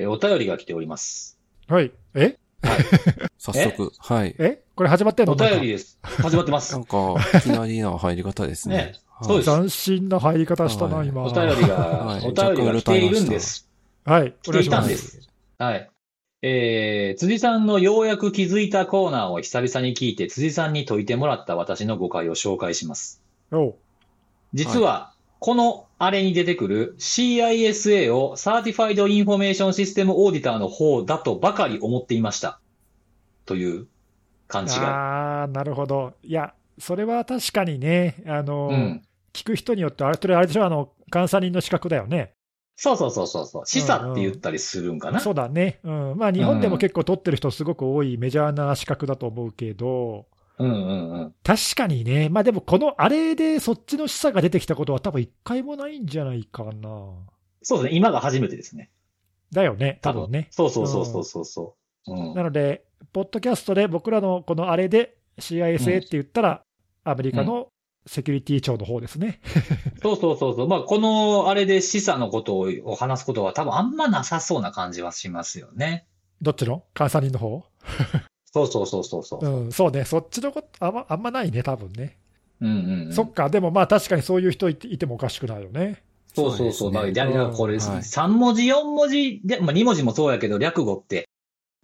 えーお便りが来ております。はい。え？早速、はい。え？これ始まってんの？お便りです。始まってますな。んか、いきなりな入り方ですね。ねはいそうです斬新な入り方したな、はい今。お便りが、はいお便りが来ているんです。はい。来ていたま。んですす。はい。えー、辻さんのようやく気づいたコーナーを久々に聞いて、辻さんに解いてもらった私の誤解を紹介します。おう実は、このあれに出てくる CISA を Certified Information System Auditor の方だとばかり思っていました。という勘違い。ああ、なるほど。いや、それは確かにね、あの、うん。聞く人によって、あれ、それあれでしょ、あの、監査人の資格だよね。そうそうそうそうそう。 CISA って言ったりするんかな。そうだね。うん。まあ、日本でも結構取ってる人すごく多いメジャーな資格だと思うけど、うんうんうん。確かにね、まあでもこのあれでそっちの示唆が出てきたことは多分一回もないんじゃないかな。そうですね。今が初めてですね。だよね、多分ね。そうそうそうそうそうそう。うん。なので、ポッドキャストで僕らのこのあれで CISA って言ったら、アメリカのセキュリティ庁の方ですね。そうそうそうそう。まあ、この、あれで示唆のことを話すことは多分あんまなさそうな感じはしますよね。どっちの？監査人の方？そうそうそうそうそう。うん、そうね、そっちのことあんまあんまないね、多分ね。うんうんうん。そっか、でもまあ確かにそういう人いていてもおかしくないよね。そうそうそう。まあ、そうですね略がこれ、うんはい3文字、4文字で、まあ2文字もそうやけど、略語って、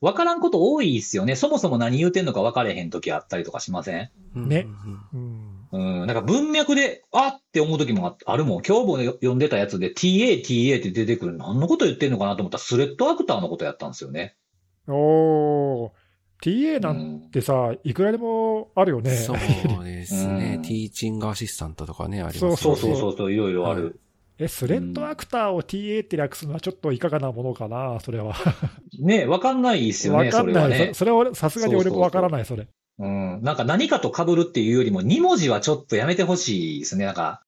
わからんこと多いですよね。そもそも何言うてんのか分かれへん時あったりとかしません？ねうんうん。うん。なんか文脈で、あって思う時もああるもん。今日も読んでたやつで TA、TA って出てくる。何のこと言ってんのかなと思ったら、スレッドアクターのことやったんですよね。おー、TA うなんん。てさ、いくらでもあるよね。そうですねうん。ティーチングアシスタントとかね、ありますそうそうそうそう、いろいろあはいる。え、スレッドアクターを TA って略すのはちょっといかがなものかな、それは。ねわかんないですよね、わかんない。それはねそ。それはさすがに俺もわからない、それ。うん。なんか何かと被るっていうよりも、2文字はちょっとやめてほしいですね。なんか、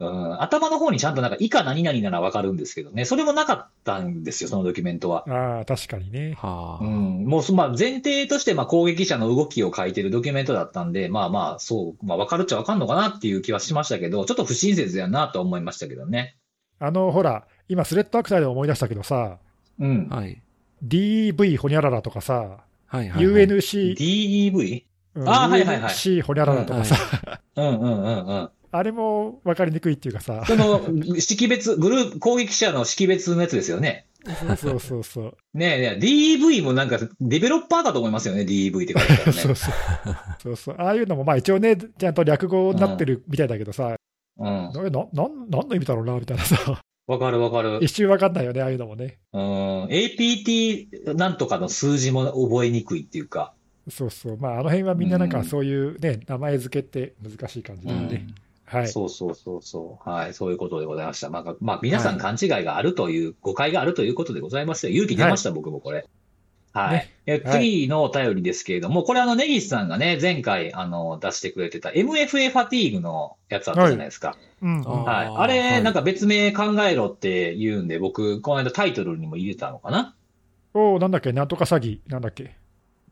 うん、頭の方にちゃんとなんか、以下何々ならわかるんですけどね。それもなかったんですよ、そのドキュメントは。ああ、確かにね。はあ。うん。もうそ、まあ、前提として、まあ、攻撃者の動きを書いてるドキュメントだったんで、まあまあ、そう、まあ、わかるっちゃわかんのかなっていう気はしましたけど、ちょっと不親切やなとは思いましたけどね。あの、ほら、今、スレッドアクターで思い出したけどさ、うん。はい。DV ほにゃららとかさ、はいはいはい。UNC、DEV? うんあーはいはいはい UNC ほにゃららとかさ、うんうんうんうん。あれも分かりにくいっていうかさ、その、識別、グループ、攻撃者の識別のやつですよね。そうそうそう。ねえねえ、DV もなんか、デベロッパーかと思いますよね、DV って書いてあるね。そうそう。そうそう。ああいうのも、まあ一応ね、ちゃんと略語になってるみたいだけどさ、うん。えな、なん、なんの意味だろうな、みたいなさ、わかるわかる。一瞬分かんないよね、ああいうのもね。うん。APT なんとかの数字も覚えにくいっていうか。そうそう。まあ、あの辺はみんななんうんかそういうね、名前付けって難しい感じだよね。はい。そうそうそうそう。はい。そういうことでございました。まあ、まあ、皆さん勘違いがあるという、誤解があるということでございますよ。勇気出ました、僕もこれ。はい。ねえ次のお便りですけれども、これあの、ネギスさんがね、前回、あの、出してくれてた MFA ファティーグのやつあったじゃないですか。うん、うん。あはい。あれ、はいなんか別名考えろって言うんで、僕、この間タイトルにも入れたのかな？おおなんだっけ、なんとか詐欺、なんだっけ？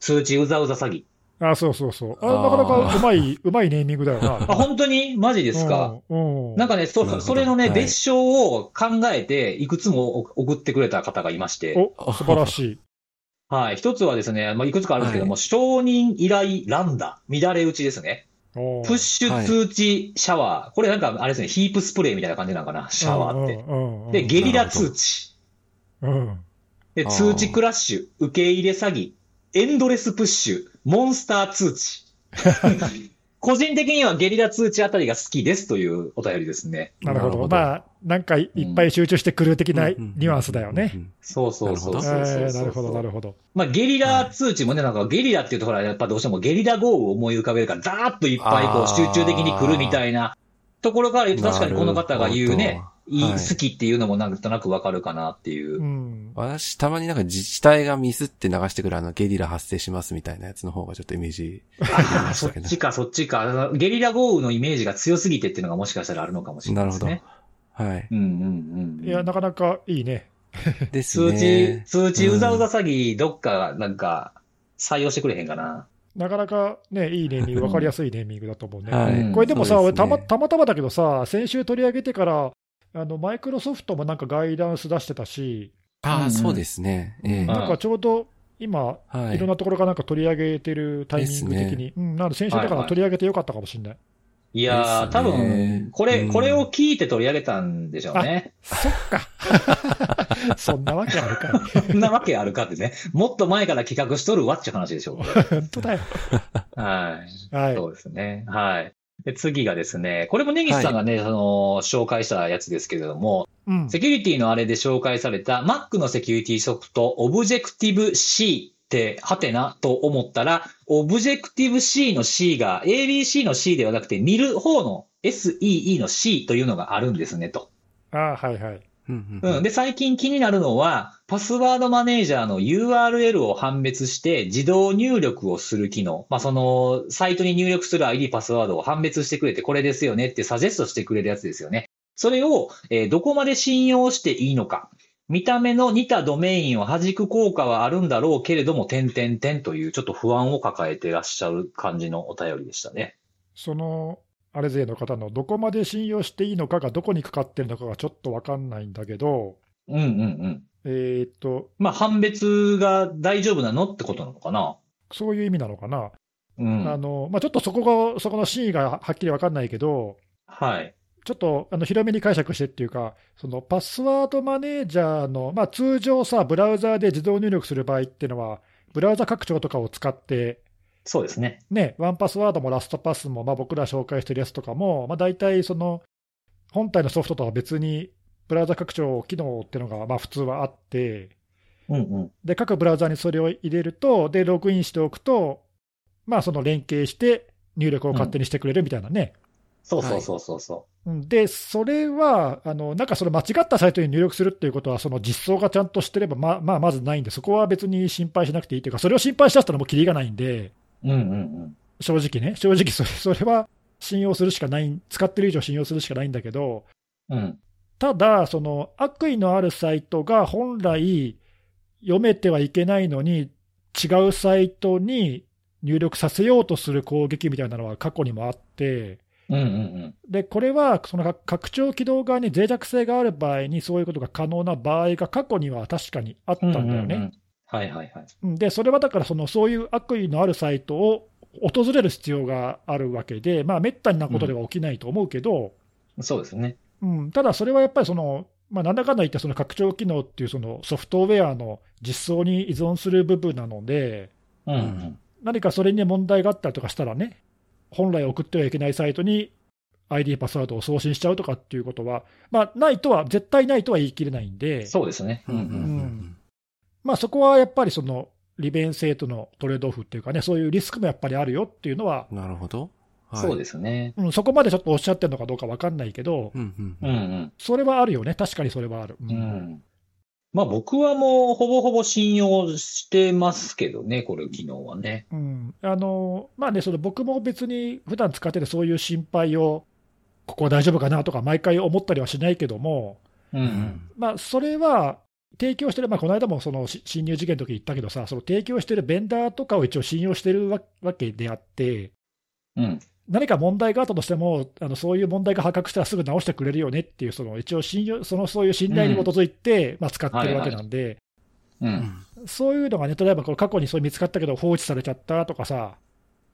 通知うざうざ詐欺。あそうそうそう。あなかなかうまい、うまいネーミングだよな。あ、本当に？マジですか、うん。うんなんかね、そそれのね、はい別称を考えて、いくつも送ってくれた方がいまして、お、素晴らしい。はい。一つはですね、まあ、いくつかあるんですけども、は承認依頼ランダ、乱れ打ちですね。プッシュ通知シャワー。これなんか、あれですね、ヒープスプレーみたいな感じなのかな、シャワーって。うんうんうんで、ゲリラ通知。うん。で、通知クラッシュ、受け入れ詐欺、エンドレスプッシュ、モンスター通知。個人的にはゲリラ通知あたりが好きですというお便りですね。なるほど。まあ、なんかいっぱい集中してくる的なニュアンスだよね。。そうそうそうなるほど、なるほど。まあ、ゲリラ通知もね、なんかゲリラっていうとほら、やっぱどうしてもゲリラ豪雨を思い浮かべるから、ダーッといっぱいこう集中的に来るみたいなところから言うと、確かにこの方が言うね、いいはい好きっていうのもなんとなくわかるかなっていうう。ん。私、たまになんか自治体がミスって流してくるあのゲリラ発生しますみたいなやつの方がちょっとイメージそ。っちか、そっちか。あのゲリラ豪雨のイメージが強すぎてっていうのがもしかしたらあるのかもしれなないるほど。ですね。はい。うんうんうん。いや、なかなかいいね。です通知ね、。通知うざうざ詐欺、どっかなんか採用してくれへんかな。なかなかね、いいネーミング、わかりやすいネーミングだと思うね。はいうんこれでもさ、ね俺たま、たまたまだけどさ、先週取り上げてから、あの、マイクロソフトもなんかガイダンス出してたし、ああ、そうですね。ええんなんかちょうど今、はいいろんなところがなんか取り上げてるタイミング的に、うん、なので先週だから取り上げてよかったかもしれない。いやー、多分、これ、うんこれを聞いて取り上げたんでしょうね。そっか。そんなわけあるかそんなわけあるかってね。もっと前から企画しとるわっちゅう話でしょう。ら。本当だよ。はい。はい。そうですね。はい。で、次がですね、これも根岸さんがね、その、紹介したやつですけれども、うん。セキュリティのあれで紹介された Mac のセキュリティソフト、Objective-C って、はてなと思ったら、Objective-C の C が ABC の C ではなくて、見る方の SEE の C というのがあるんですね、と。ああ、はいはい。うんうん。で、最近気になるのは、パスワードマネージャーの URL を判別して自動入力をする機能。まあ、その、サイトに入力する ID パスワードを判別してくれて、これですよねってサジェストしてくれるやつですよね。それを、えーどこまで信用していいのか。見た目の似たドメインを弾く効果はあるんだろうけれども、点々点というちょっと不安を抱えてらっしゃる感じのお便りでしたね。その、あれ勢の方のどこまで信用していいのかがどこにかかってるのかがちょっとわかんないんだけど、うんうんうん。えーっと、まあ、判別が大丈夫なのってことなのかな？そういう意味なのかな？うん。あの、まあ、ちょっとそこが、そこの真意がはっきりわかんないけど、はい。ちょっとあの広めに解釈してっていうか、そのパスワードマネージャーの、まあ、通常さ、ブラウザーで自動入力する場合っていうのは、ブラウザ拡張とかを使って、そうですね。ね、ワンパスワードもラストパスも、まあ、僕ら紹介してるやつとかも、まあ、大体その本体のソフトとは別に、ブラウザ拡張機能っていうのがまあ普通はあって、うんうん。で各ブラウザにそれを入れると、でログインしておくと、まあ、その連携して入力を勝手にしてくれるみたいなね。そうそうそうそうそうんで、それは、あのなんかそれ間違ったサイトに入力するっていうことは、その実装がちゃんとしてれば、まあ、まあ、まずないんで、そこは別に心配しなくていいというか、それを心配しだしたらもうキリがないんで、う。うんうんうん。正直ね、正直それ、それは信用するしかない、使ってる以上信用するしかないんだけど、うん。ただ、その悪意のあるサイトが本来読めてはいけないのに、違うサイトに入力させようとする攻撃みたいなのは過去にもあって、うんうんうん。でこれはその拡張起動側に脆弱性がある場合に、そういうことが可能な場合が過去には確かにあったんだよね。うんうんうんはいはいはい。うんで、それはだからその、そういう悪意のあるサイトを訪れる必要があるわけで、まあ、めったになことでは起きないと思うけど、そうですね。うんただそれはやっぱりその、まあ、なんだかんだ言って、その拡張機能っていうそのソフトウェアの実装に依存する部分なので、うんうん。何かそれに問題があったりとかしたらね、本来送ってはいけないサイトに ID パスワードを送信しちゃうとかっていうことは、まあ、ないとは、絶対ないとは言い切れないんで、そうですね。うんう。うんうんんまあ、そこはやっぱりその利便性とのトレードオフっていうかね、そういうリスクもやっぱりあるよっていうのは、うん。なるほど。はいそうですね。うん、そこまでちょっとおっしゃってるのかどうか分かんないけど、うんうんうんうん。それはあるよね、確かにそれはある。ううんん。まあ僕はもうほぼほぼ信用してますけどね、これ昨日はね。うんあのまあね、その僕も別に普段使ってて、そういう心配を、ここは大丈夫かなとか、毎回思ったりはしないけども、ううんん。まあ、それは提供してる、まあ、この間もそのし侵入事件の時言ったけどさ、その提供してるベンダーとかを一応信用してるわわけであって、うん。何か問題があったとしても、あのそういう問題が発覚したらすぐ直してくれるよねっていう、その一応信用、そのそういう信頼に基づいて、まあ、使ってるわけなんで、う。うんんそういうのがね、例えばこれ過去にそれ見つかったけど放置されちゃったとかさ、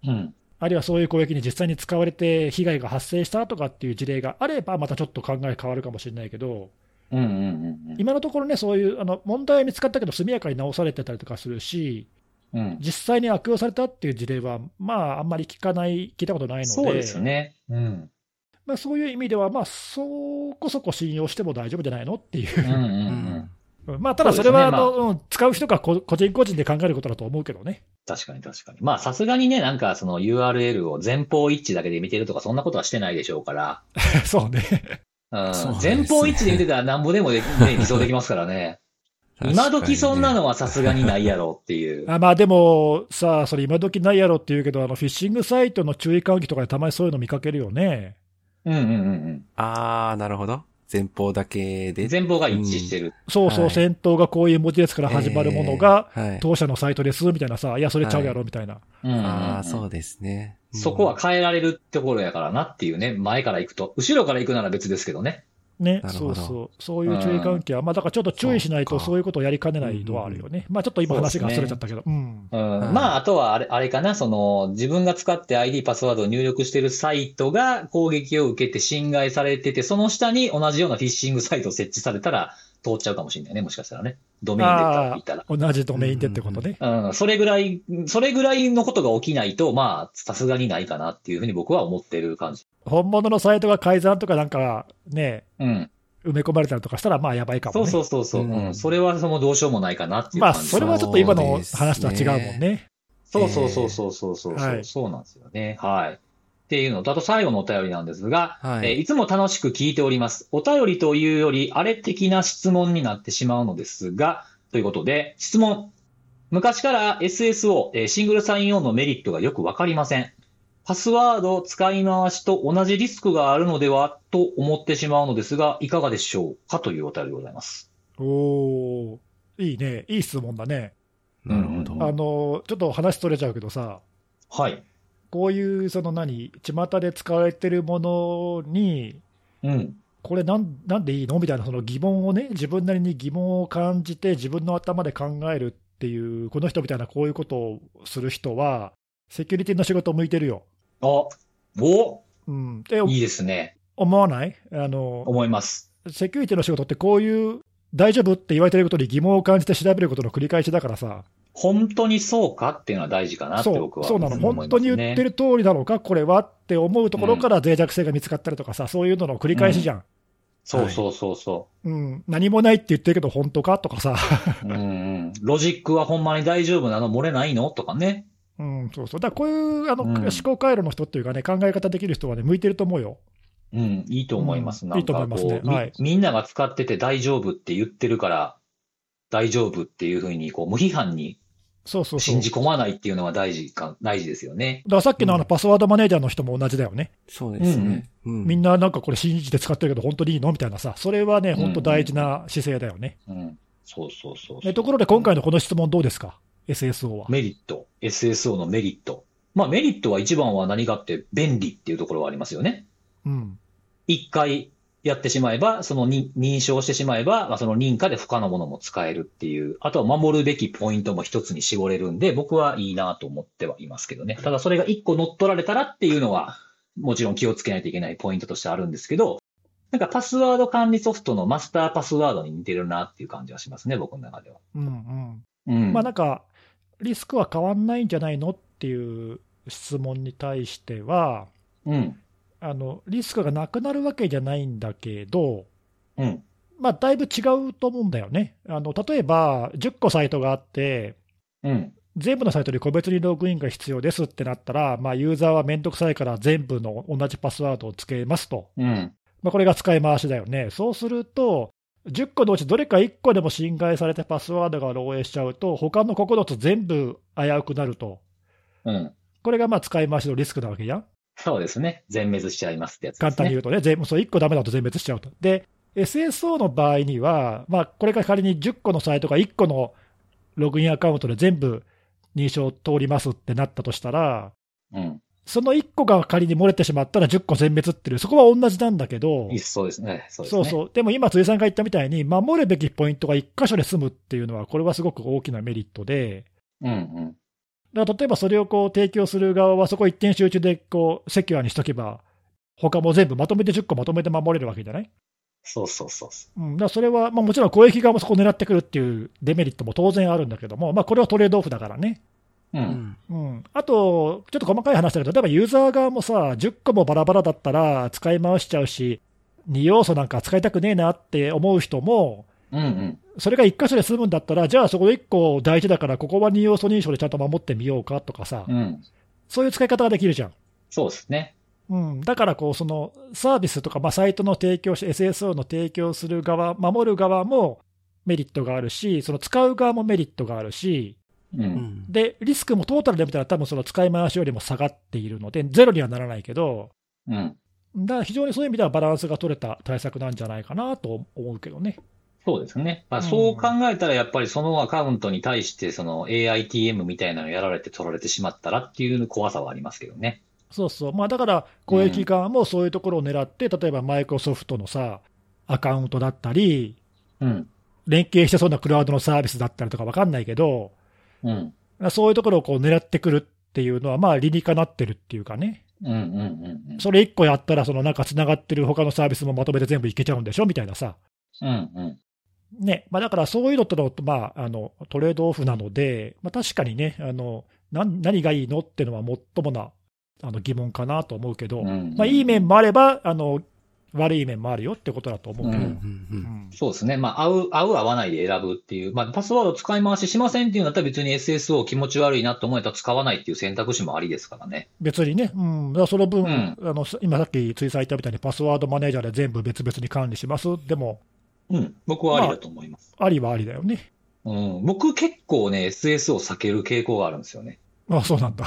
うん。あるいはそういう攻撃に実際に使われて被害が発生したとかっていう事例があれば、またちょっと考え変わるかもしれないけど、うんうんうんうん。今のところね、そういうあの問題は見つかったけど、速やかに直されてたりとかするし、うん。実際に悪用されたっていう事例は、まあ、あんまり聞かない、聞いたことないので、そうですね。うん。まあ、そういう意味では、まあ、そこそこ信用しても大丈夫じゃないのっていううんうんう。うんんまあ、ただそれはあの、そううん使う人がこ個人個人で考えることだと思うけどね。確かに確かに。まあさすがにね、なんかその URL を前方一致だけで見てるとかそんなことはしてないでしょうから。そうね。うん前方一致で見てたらなんぼでもで、ね、理想できますからね。今時そんなのはさすがにないやろっていう。あまあでもさあ、それ今時ないやろって言うけど、あのフィッシングサイトの注意喚起とかでたまにそういうの見かけるよね。うんうんうんあー、なるほど。前方だけうん。で。前方が一致してる。そうそう、はい先頭がこういう文字列から始まるものが、えーはい当社のサイトですみたいなさ、いや、それちゃうやろみたいな。うんうんうんああ、そうですね。うん。そこは変えられるところやからなっていうね、前から行くと。後ろから行くなら別ですけどね。ね、そうそう、そういう注意喚起は、まあだからちょっと注意しないと、そういうことをやりかねないのはあるよね。まあちょっと今話がそれちゃったけど、まあ、あとはあれ、あれかな、その、自分が使って ID パスワードを入力してるサイトが攻撃を受けて侵害されてて、その下に同じようなフィッシングサイトを設置されたら通っちゃうかもしれないね、もしかしたらね。ドメインであ言ったら。あ、同じドメインでってことね。うん、それぐらい、それぐらいのことが起きないと、まあ、さすがにないかなっていうふうに僕は思ってる感じ。本物のサイトが改ざんとかなんかね、うん。埋め込まれたりとかしたら、まあやばいかもね。そうそうそうそう。うんうん。それはそのどうしようもないかなっていうまあ。それはちょっと今の話とは違うもんね。そうそうそうそうそうそう、はいそうなんですよね。はい。っていうのと、あと最後のお便りなんですが、はいえーいつも楽しく聞いております。お便りというより、あれ的な質問になってしまうのですが、ということで、質問。昔から SSO、えーシングルサインオンのメリットがよくわかりません。パスワード使い回しと同じリスクがあるのではと思ってしまうのですが、いかがでしょうかというお便りでございます。おー、いいね。いい質問だね。なるほど。うんあの、ちょっと話取れちゃうけどさ、はい。こういう、その何、巷で使われてるものに、うん。これなんなんでいいのみたいなその疑問をね、自分なりに疑問を感じて、自分の頭で考えるっていう、この人みたいなこういうことをする人は、セキュリティの仕事向いてるよ。あ、おうん、いいですね。思わない？あの思います。セキュリティの仕事ってこういう、大丈夫って言われてることに疑問を感じて調べることの繰り返しだからさ、本当にそうかっていうのは大事かなって僕はそうなの、本当に言ってる通りなのか、これはって思うところから脆弱性が見つかったりとかさ、そういうのの繰り返しじゃん。そうそうそうそうん、何もないって言ってるけど、本当かとかさ、う。うんうん。ロジックはほんまに大丈夫なの漏れないのとかね。うん、そうそう、だからこういうあの、うん思考回路の人っていうかね、考え方できる人はね、向いてると思うよ。うん、いいと思います。うんいいと思いますねはいみんなが使ってて大丈夫って言ってるから、大丈夫っていうふうに、こう、無批判にそうそうそう。信じ込まないっていうのは大事か、大事ですよね。だからさっきのあうんのパスワードマネージャーの人も同じだよね。そうですね。うんみんななんかこれ信じて使ってるけど、本当にいいのみたいなさ、それはね、うん本当大事な姿勢だよね。うん。そうそうそうえところで今回のこの質問どうですか ?SSO は。メリット。SSO のメリット。まあメリットは一番は何かって便利っていうところはありますよね。うん。一回やってしまえば、そのに認証してしまえば、まあ、その認可で他のものも使えるっていう、あとは守るべきポイントも一つに絞れるんで、僕はいいなと思ってはいますけどね。ただそれが一個乗っ取られたらっていうのは、もちろん気をつけないといけないポイントとしてあるんですけど、なんかパスワード管理ソフトのマスターパスワードに似てるなっていう感じはしますね、僕の中では。うんうん。うん。まあなんか、リスクは変わんないんじゃないのっていう質問に対しては、うん。あのリスクがなくなるわけじゃないんだけど、うん。まあ、だいぶ違うと思うんだよね。あの例えば、10個サイトがあって、うん。全部のサイトに個別にログインが必要ですってなったら、まあ、ユーザーはめんどくさいから全部の同じパスワードをつけますと、うん。まあ、これが使い回しだよね。そうすると、10個のうちどれか1個でも侵害されてパスワードが漏洩しちゃうと、他の9つ全部危うくなると、うん。これがまあ使い回しのリスクなわけじゃん。そうですね。全滅しちゃいますってやつですね。簡単に言うとね、全部そう1個ダメだと全滅しちゃうと。で、SSO の場合には、まあ、これが仮に10個のサイトが1個のログインアカウントで全部認証通りますってなったとしたら、うん。その1個が仮に漏れてしまったら10個全滅っていう、そこは同じなんだけどそうですね。そうですね。そうそう、でも今、辻さんが言ったみたいに、守るべきポイントが1箇所で済むっていうのは、これはすごく大きなメリットで、うんうん。だから例えばそれをこう提供する側は、そこ一点集中でこうセキュアにしとけば、他も全部まとめて10個まとめて守れるわけじゃない？そうそうそうそうん、だそれは、まあ、もちろん攻撃側もそこを狙ってくるっていうデメリットも当然あるんだけども、まあ、これはトレードオフだからね。う。ん。うん、あと、ちょっと細かい話だけど、例えばユーザー側もさ、10個もバラバラだったら使い回しちゃうし、2要素なんか使いたくねえなって思う人も、うんうん。それが1箇所で済むんだったら、じゃあそこで1個大事だから、ここは2要素認証でちゃんと守ってみようかとかさ、うん。そういう使い方ができるじゃん。そうですね。うん、だからこう、そのサービスとか、まあ、サイトの提供し、SSO の提供する側、守る側もメリットがあるし、その使う側もメリットがあるし、う。うんん。で、リスクもトータルで見たら、多分その使い回しよりも下がっているので、ゼロにはならないけど、うん。だから非常にそういう意味ではバランスが取れた対策なんじゃないかなと思うけどね。そうですね。まあ、うんそう考えたら、やっぱりそのアカウントに対して、その AITM みたいなのやられて取られてしまったらっていう怖さはありますけどね。そうそう、まあ、だから攻撃側もそういうところを狙って、例えばマイクロソフトのさ、アカウントだったり、うん。連携してそうなクラウドのサービスだったりとか分かんないけど、うん。そういうところをこう狙ってくるっていうのは、まあ理にかなってるっていうかね、うん。うん。うん。うん。それ1個やったら、そのなんかつながってる他のサービスもまとめて全部いけちゃうんでしょみたいなさ。うん。うん。ね、まあ、だからそういうのとの、まあ、あのトレードオフなので、まあ、確かにねあの何、何がいいのっていうのは最もなあの疑問かなと思うけど、うん。まあ、いい面もあればあの、悪い面もあるよってことだと思うけど、ううんんうん。そうですね。まあ、合う、合う、合わないで選ぶっていう。まあ、パスワード使い回ししませんっていうんだったら別に SSO 気持ち悪いなと思えたら使わないっていう選択肢もありですからね。別にね、うん、だその分、うん。あの今さっき、ついさん言ったみたいに、パスワードマネージャーで全部別々に管理します、でも、うん。僕はありだと思います。ありはありだよね。うん。僕結構ね、SSO を避ける傾向があるんですよね。あそうなんだ。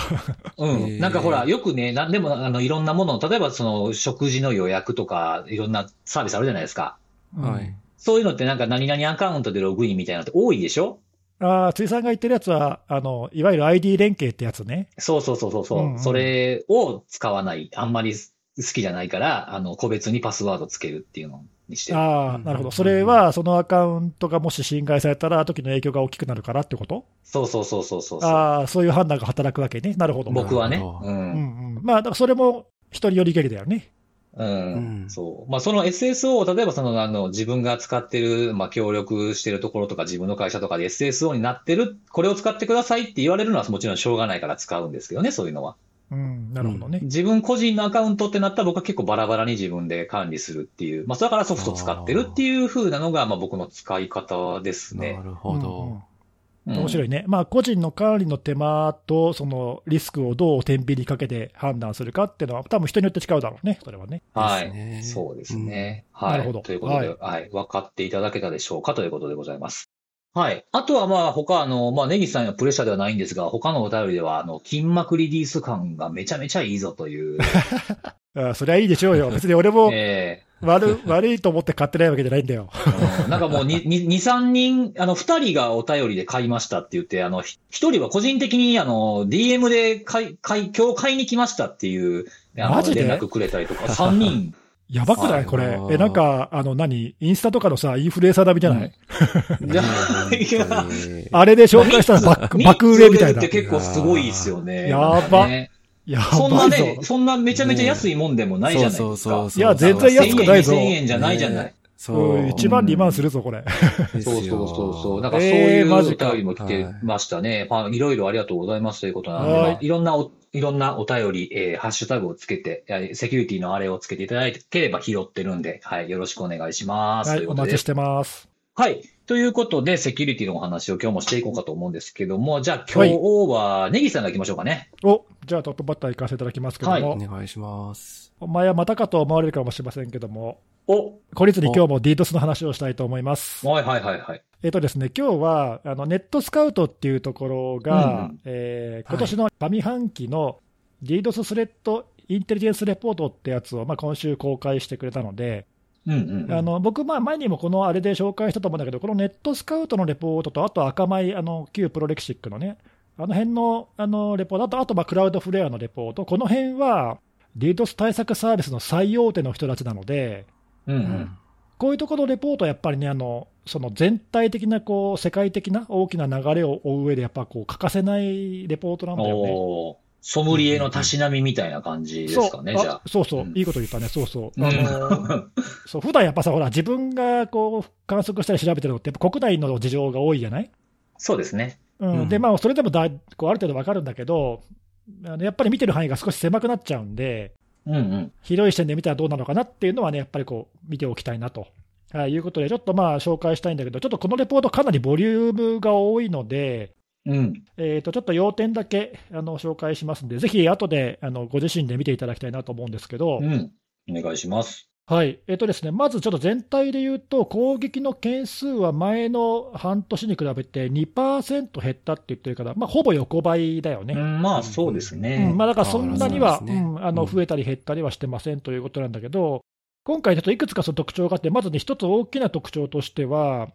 うん。なんかほら、よくね、なんでも、あの、いろんなもの、例えばその、食事の予約とか、いろんなサービスあるじゃないですか。はい。そういうのってなんか何々アカウントでログインみたいなのって多いでしょ？ああ、ついさんが言ってるやつはあの、いわゆる ID 連携ってやつね。そうそうそうそうそう、うんうんそれを使わない。あんまり好きじゃないから、あの、個別にパスワードつけるっていうのにしてる。ああ、うんなるほど。それは、そのアカウントがもし侵害されたら、時の影響が大きくなるからってことそうそうそうそうそうそう。ああ、そういう判断が働くわけね。なるほど。僕はね。なるほどう。うんんうん。まあ、だからそれも人によりけりだよね。うん。うんそう。まあ、その SSO を、例えばその、あの、自分が使ってる、まあ、協力してるところとか、自分の会社とかで SSO になってる、これを使ってくださいって言われるのはもちろんしょうがないから使うんですけどね、そういうのは。うん、なるほどね。自分個人のアカウントってなったら僕は結構バラバラに自分で管理するっていう、まあ、だからソフト使ってるっていう風なのが、まあ、僕の使い方ですねな。るほど。うん面白いね。まあ、個人の管理の手間と、そのリスクをどう天秤にかけて判断するかっていうのは、多分人によって違うだろうね、それはね。はい。そうですね。はい。なるほどということで、はい、分かっていただけたでしょうかということでございます。はい。あとはまあ他、あの、まあネギさんのプレッシャーではないんですが、他のお便りでは、あの、筋膜リリース感がめちゃめちゃいいぞという、あ それはいいでしょうよ。別に俺もえ悪悪いと思って買ってないわけじゃないんだよ。なんかもう2、2、3人、あの、2人がお便りで買いましたって言って、あの、1人は個人的に、あの、DM で買い、買い、今日買いに来ましたっていう、あのマジで？連絡くれたりとか、3人。やばくない？これえ、なんか、あの、何？インスタとかのさ、インフルエンサー並みじゃない、いやいやあれで紹介したらバック、爆売れみたいなって。結構すごいですよね。やばやそんばないね、ぞ。そんなめちゃめちゃ安いもんでもないじゃないですか。そうそういや全然安くないぞ1000円、2000円じゃないじゃない。ねそうう。ん、1万2万するぞ、これ。そうそうそうそう。なんかそうえいうおーマジか便りも来てましたね。まあ、いろいろありがとうございますということなので、はいろんなお、いろんなお便り、えーハッシュタグをつけて、えーセキュリティのあれをつけていただければ拾ってるんで、はい、よろしくお願いします。はい、ということでお待ちしてます。はい。ということで、セキュリティのお話を今日もしていこうかと思うんですけども、じゃあ今日は、ネギさんが行きましょうかね。お、じゃあトップバッター行かせていただきますけども、お願いします。お前はまたかと思われるかもしれませんけども、お懲りずに今日も DDoS の話をしたいと思います。はいはいはいはい。えっとですね、今日はあのネットスカウトっていうところが、うんうんえー今年の上半期の DDoS スレッドインテリジェンスレポートってやつを、まあ、今週公開してくれたので、うんうんうん。あの僕、まあ前にもこのあれで紹介したと思うんだけど、このネットスカウトのレポートと、あと赤米、あの旧プロレクシックのね、あの辺のあのレポート、あとあとまあクラウドフレアのレポート、この辺は DDoS 対策サービスの最大手の人たちなので、うんうん。こういうところのレポートはやっぱりね、あのその全体的なこう世界的な大きな流れを追う上で、やっぱこう欠かせないレポートなんだよね。ソムリエのたしなみみたいな感じですかね、そうじゃあ。そうそう、うんいいこと言ったね、そうそう。うんあのそう普段やっぱさ、ほら、自分がこう観測したり調べてるのって、やっぱ国内の事情が多いじゃない？そうですね。うんうんでまあ、それでもだいこうある程度わかるんだけど、あのやっぱり見てる範囲が少し狭くなっちゃうんで、うんうん。広い視点で見たらどうなのかなっていうのはね、やっぱりこう見ておきたいなと。はい、いうことで、ちょっとまあ紹介したいんだけど、ちょっとこのレポート、かなりボリュームが多いので、うん。えー、とちょっと要点だけあの紹介しますんで、ぜひ後であのご自身で見ていただきたいなと思うんですけど、うん。お願いします。はい。えーとですね、まずちょっと全体で言うと、攻撃の件数は前の半年に比べて2%減ったって言ってるから、まあ、ほぼ横ばいだよね。うん、まあ、そうですうねん。まあ、だからそんなには、ね。うんあのうん。増えたり減ったりはしてませんということなんだけど、今回、ちょっといくつかその特徴があって、まずね、一つ大きな特徴としては、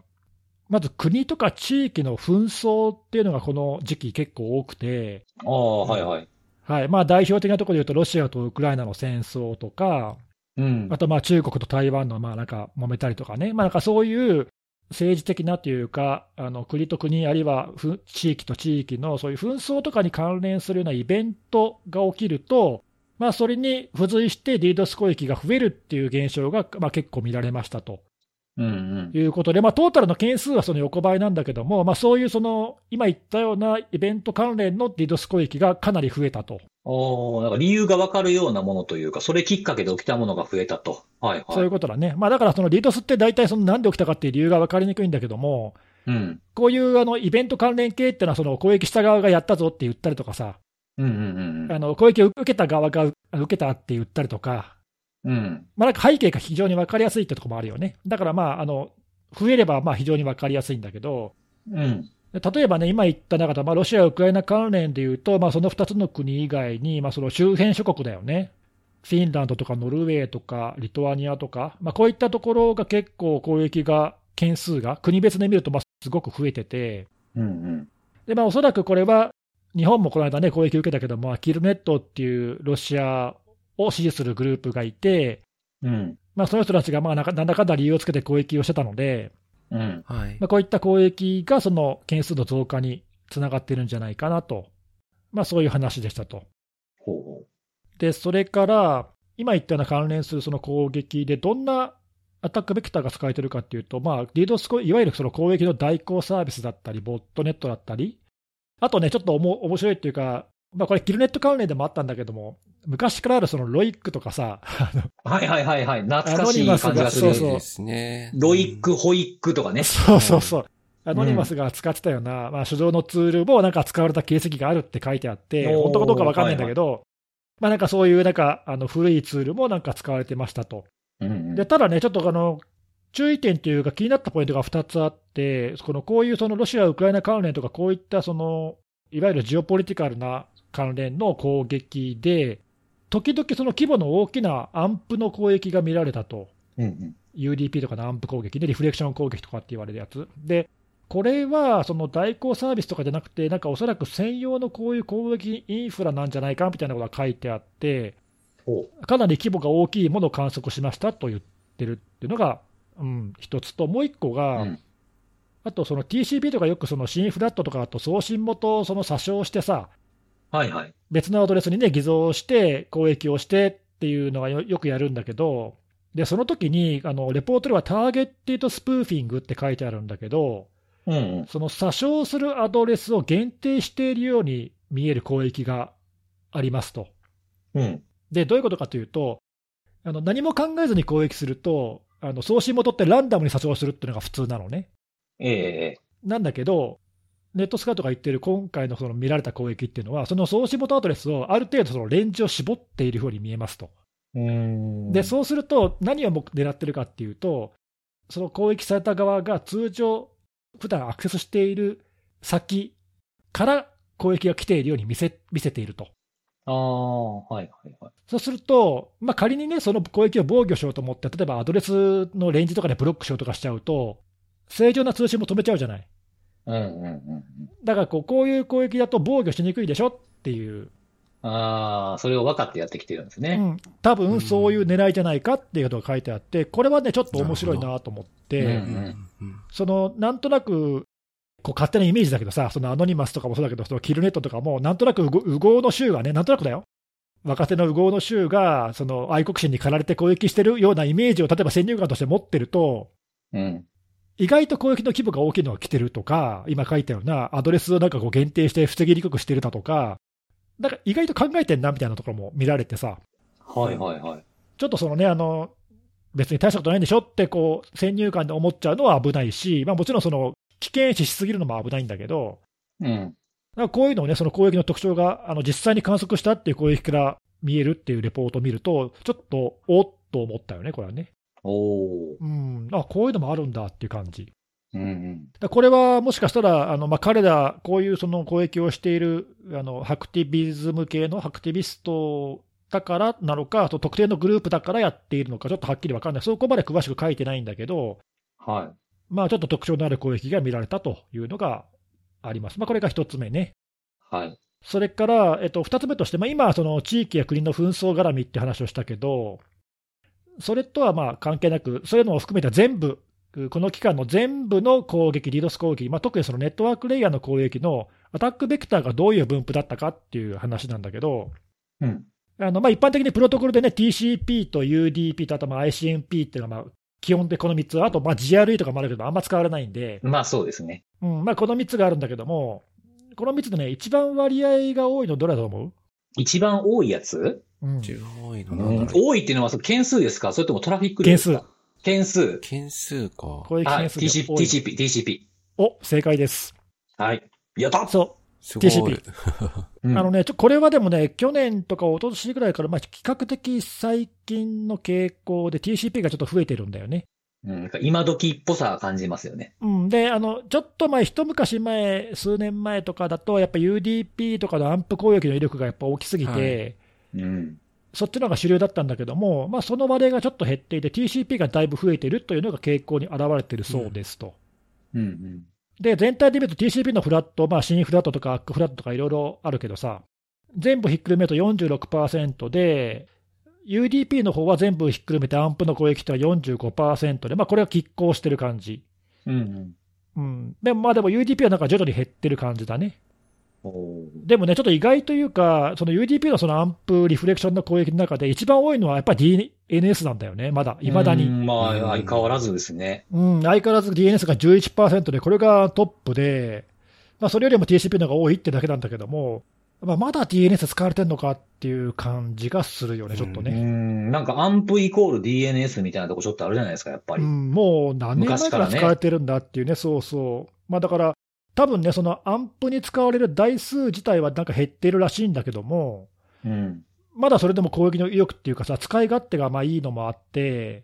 まず国とか地域の紛争っていうのがこの時期結構多くて、ああ、はいはい。はい。まあ、代表的なところで言うと、ロシアとウクライナの戦争とか、うんあ。とまあ中国と台湾のまあなんか揉めたりとかね、まあ、なんかそういう政治的なというか、あの国と国、あるいは地域と地域のそういう紛争とかに関連するようなイベントが起きると、まあ、それに付随して DDoS 攻撃が増えるっていう現象が、まあ、結構見られましたとうんうん。いうことで、まあ、トータルの件数はその横ばいなんだけども、まあ、そういうその今言ったようなイベント関連の DDoS 攻撃がかなり増えたと。おーなんか理由がわかるようなものというか、それきっかけで起きたものが増えたと。はいはい。そういうことだね。まあ、だからその DDoS って大体そのなんで起きたかっていう理由が分かりにくいんだけども、うん。こういうあのイベント関連系っていうのは、その攻撃した側がやったぞって言ったりとかさ、うんうんあの攻撃を受けた側が受けたって言ったりとか、うん。うん。まあ、なんか背景が非常に分かりやすいってところもあるよね。だからまあ、あの増えればまあ非常に分かりやすいんだけど、うん。例えばね、今言った中で、まあ、ロシア、ウクライナ関連でいうと、まあ、その2つの国以外に、まあ、その周辺諸国だよね。フィンランドとかノルウェーとかリトアニアとか、まあ、こういったところが結構攻撃が、件数が国別で見るとまあすごく増えてて、うんうん。でまあ、おそらくこれは、日本もこの間ね、攻撃を受けたけども、キルネットっていうロシアを支持するグループがいて、うん。まあ、その人たちがまあなんかなんだかんだ理由をつけて攻撃をしてたので、うん。はいま。あ、こういった攻撃がその件数の増加につながってるんじゃないかなと、まあ、そういう話でしたと。ほうほで、それから、今言ったような関連するその攻撃で、どんなattack vector が使われてるかっていうと、まあ、DDoS 攻いわゆるその攻撃の代行サービスだったり、ボットネットだったり、あとね、ちょっとおも面白いっていうか、まあ、これ、キルネット関連でもあったんだけども、昔からあるその LOIC とかさ。はいはいはいはい。懐かしい感じがする。ですね。ロイック、ホイックとかね。そうそうそう。アノニマスが使ってたような、まあ、手動のツールもなんか使われた形跡があるって書いてあって、本当かどうか分かんないんだけど、まあ、なんかそういうなんかあの古いツールもなんか使われてましたと。うんうん。でただね、ちょっとあの注意点というか、気になったポイントが2つあって、このこういうそのロシア、ウクライナ関連とか、こういったそのいわゆるジオポリティカルな関連の攻撃で、時々その規模の大きなアンプの攻撃が見られたと。うんうん。UDP とかのアンプ攻撃で、リフレクション攻撃とかって言われるやつ。で、これはその代行サービスとかじゃなくて、なんかおそらく専用のこういう攻撃インフラなんじゃないかみたいなことが書いてあって、ほかなり規模が大きいものを観測しましたと言ってるっていうのが、うん、一つと、もう一個う。が、うん。あとその TCP とかよくその新フラットとか、あと送信元をその詐称してさ、はいはい。別のアドレスにね、偽造して攻撃をしてっていうのがよよくやるんだけど、で、その時に、あの、レポートではターゲッティドスプーフィングって書いてあるんだけど、うんうん。その詐称するアドレスを限定しているように見える攻撃がありますと。うん。で、どういうことかというと、あの何も考えずに攻撃すると、あの送信元ってランダムに詐称するっていうのが普通なのね。ええなんだけど、ネットスカウトが言ってる今回のその見られた攻撃っていうのは、その送信元アドレスをある程度そのレンジを絞っているように見えますと。で、そうすると、何をも狙ってるかっていうと、その攻撃された側が通常、普段アクセスしている先から攻撃が来ているように見せ見せていると。ああ、はいはいはい。そうすると、まあ、仮にね、その攻撃を防御しようと思って、例えばアドレスのレンジとかでブロックしようとかしちゃうと、正常な通信も止めちゃうじゃない。うんうんうんうん。だからこう、こういう攻撃だと防御しにくいでしょ？っていう、ああ、それを分かってやってきてるんですね。うん、多分そういう狙いじゃないかっていうことが書いてあって、これはね、ちょっと面白いなと思って、うんうんそのなんとなく、こう勝手なイメージだけどさ、そのアノニマスとかもそうだけど、そのキルネットとかも、なんとなく右右往の州がね、なんとなくだよ、若手の右往の州が、その愛国心に駆られて攻撃してるようなイメージを、例えば先入観として持ってると、うん。意外と攻撃の規模が大きいのが来てるとか、今書いたようなアドレスをなんかこう限定して防ぎにくくしてるだとか、なんか意外と考えてんなみたいなところも見られてさ、はいはいはい。ちょっとそのね、あの別に大したことないんでしょってこう先入観で思っちゃうのは危ないし、まあ、もちろんその危険視しすぎるのも危ないんだけど、うん。だからこういうのをね、その攻撃の特徴があの実際に観測したっていう攻撃から見えるっていうレポートを見ると、ちょっとおっと思ったよね、これはね。おお。うん、あこういうのもあるんだっていう感じ。うんうん。これはもしかしたら、あのまあ、彼ら、こういうその攻撃をしているあのハクティビズム系のハクティビストだからなのか、あと特定のグループだからやっているのか、ちょっとはっきり分かんない、そこまで詳しく書いてないんだけど、はまあ、ちょっと特徴のある攻撃が見られたというのがあります。まあ、これが1つ目ね。い。はい。それから、えっと、2つ目として、まあ、今、その地域や国の紛争絡みって話をしたけど、それとはまあ関係なく、そういうのを含めた全部、この期間の全部の攻撃、リードス攻撃、まあ、特にそのネットワークレイヤーの攻撃のアタックベクターがどういう分布だったかっていう話なんだけど、うん。あのまあ一般的にプロトコルでね、TCP と UDP とあとまあ ICMP っていうのがまあ基本でこの3つ、あとまあ GRE とかもあるけど、あんま使われないんで、まあそうですね。うんまあ、この3つがあるんだけども、この3つでね、一番割合が多いのどれだと思う、一番多いやつ、多いのうんなんだろう多いっていうのはその件数ですか？それともトラフィック量ですか？件数。件数か。はい。攻撃件数が TCP、TCP、TCP。お正解です。はい。やったそ。TCP う、うんあのね、ちょこれはでもね、去年とか一昨年ぐらいから、まあ、比較的最近の傾向で TCP がちょっと増えてるんだよね。うん、今時っぽさ感じますよね。うん、で、あの、ちょっと前、一昔前、数年前とかだと、やっぱ UDP とかのアンプ攻撃の威力がやっぱ大きすぎて、はいうん。そっちの方が主流だったんだけども、まあ、その割合がちょっと減っていて、TCP がだいぶ増えてるというのが傾向に表れてるそうですと。うんうん。で、全体で見ると TCP のフラット、まあ、新フラットとかアックフラットとかいろいろあるけどさ、全部ひっくるめると46%で、UDP の方は全部ひっくるめてアンプの攻撃とは45%で、まあ、これは拮抗してる感じ。うんうん。うん。でも、まあでも UDP はなんか徐々に減ってる感じだね。でもね、ちょっと意外というか、その UDP のそのアンプ、リフレクションの攻撃の中で、一番多いのはやっぱり DNS なんだよね、まだ、いまだうに。んまあ、うん相変わらずですね。うん、相変わらず DNS が11%で、これがトップで、まあ、それよりも TCP の方が多いってだけなんだけども、まあ、まだ DNS 使われてるのかっていう感じがするよね、ちょっとうね。ん。なんかアンプイコール DNS みたいなとこちょっとあるじゃないですか、やっぱり。うん、もう何年前から使われてるんだっていうね、そうそう。まあ、だから、多分ね、そのアンプに使われる台数自体はなんか減ってるらしいんだけども、うん。まだそれでも攻撃の意欲っていうかさ、使い勝手がまあいいのもあって、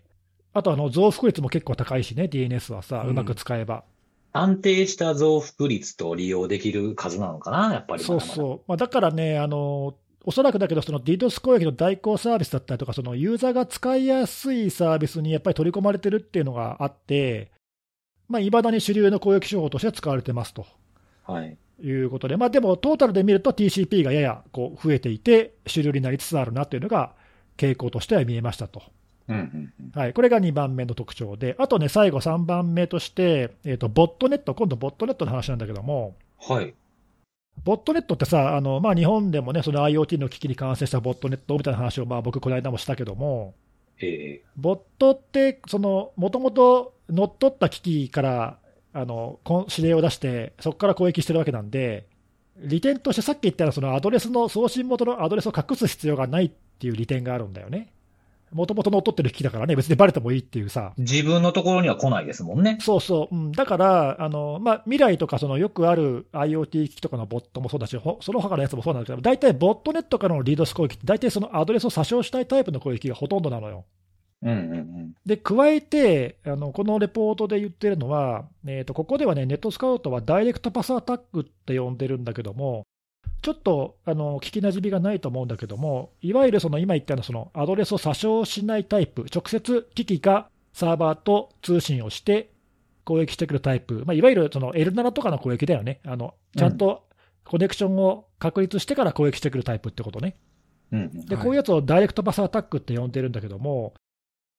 あとあの増幅率も結構高いしね、DNS はさ、うんうまく使えば。安定した増幅率と利用できる数なのかな、やっぱりまそう。そう、まあ、だからね、あのおそらくだけど、その DDoS 攻撃の代行サービスだったりとか、そのユーザーが使いやすいサービスにやっぱり取り込まれてるっていうのがあって、まあ、未だに主流の攻撃手法として使われてますとはい。いうことで、まあ、でもトータルで見ると TCP がややこう増えていて、主流になりつつあるなというのが傾向としては見えましたと。うんうんうん。はい、これが2番目の特徴で、あとね、最後3番目として、えーと、ボットネット、今度ボットネットの話なんだけども、はい。ボットネットってさ、あのまあ、日本でもね、その IoT の機器に感染したボットネットみたいな話を、まあ、僕、この間もしたけども、えボットって、もともと乗っ取った機器から、あの、指令を出して、そこから攻撃してるわけなんで、利点としてさっき言ったようなそのアドレスの、送信元のアドレスを隠す必要がないっていう利点があるんだよね。もともと乗っ取ってる機器だからね、別にバレてもいいっていうさ。ー自分のところには来ないですもんね。そうそう、うん、だから、あのまあ、未来とかそのよくある IoT 機器とかのボットもそうだし、ほその他のやつもそうなんだけど、大体ボットネットからのリードス攻撃って、大体そのアドレスを詐称したいタイプの攻撃がほとんどなのよ。うんうんうん。で、加えて、あのこのレポートで言ってるのは、えーと、ここではね、ネットスカウトはダイレクトパスアタックって呼んでるんだけども、ちょっとあの聞きなじみがないと思うんだけども、いわゆるその今言ったようなそのアドレスを詐称しないタイプ、直接機器がサーバーと通信をして攻撃してくるタイプ、まあ、いわゆるその L7 とかの攻撃だよね、あのちゃんとコネクションを確立してから攻撃してくるタイプってことね。うんうん。で、はい。こういうやつをダイレクトパスアタックって呼んでるんだけども、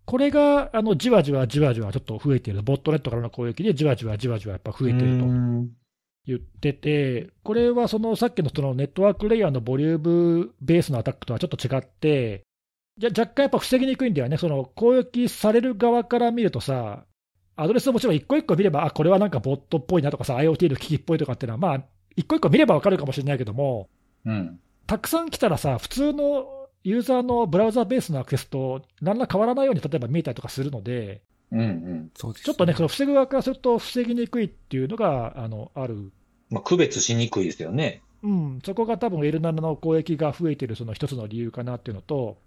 これがあのじわじわじわじわちょっと増えている、ボットネットからの攻撃でじわじわじわじわやっぱ増えていると。うん言ってて、これはそのさっきのそのネットワークレイヤーのボリュームベースのアタックとはちょっと違って、じゃ若干やっぱ防ぎにくいんだよね、その攻撃される側から見るとさ、アドレスをもちろん一個一個見れば、あこれはなんかボットっぽいなとかさ、IoT の機器っぽいとかっていうのは、まあ、一個一個見ればわかるかもしれないけども、うん。たくさん来たらさ、普通のユーザーのブラウザベースのアクセスと何ら変わらないように例えば見えたりとかするので、うんうん。そうですちょっとね、その防ぐ側からすると防ぎにくいっていうのがあのある、まあ、区別しにくいですよね。うん、そこが多分 L7 の攻撃が増えてるその一つの理由かなっていうのと、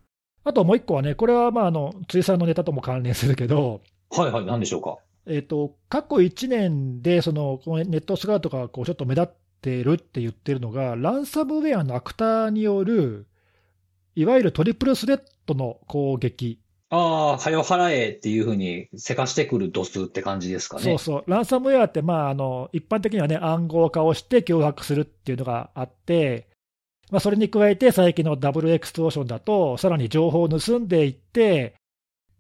あともう一個はね、これはまああの辻さんのネタとも関連するけど、はいはい、なんでしょうか？えっと過去1年でそのこのネットスカウトがこうちょっと目立ってるって言ってるのが、ランサムウェアのアクターによる、いわゆる triple threat の攻撃。ああ、はよ払えっていうふうにせかしてくる DoS って感じですかね。そうそう、ランサムウェアって、まあ、あの一般的にはね、暗号化をして脅迫するっていうのがあって、まあ、それに加えて、最近の double extortion だと、さらに情報を盗んでいって、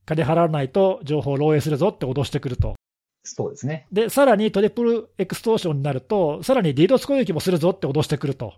金払わないと情報を漏洩するぞって脅してくると。そうですね。で、さらに triple extortion になると、さらに DDoS 攻撃もするぞって脅してくると。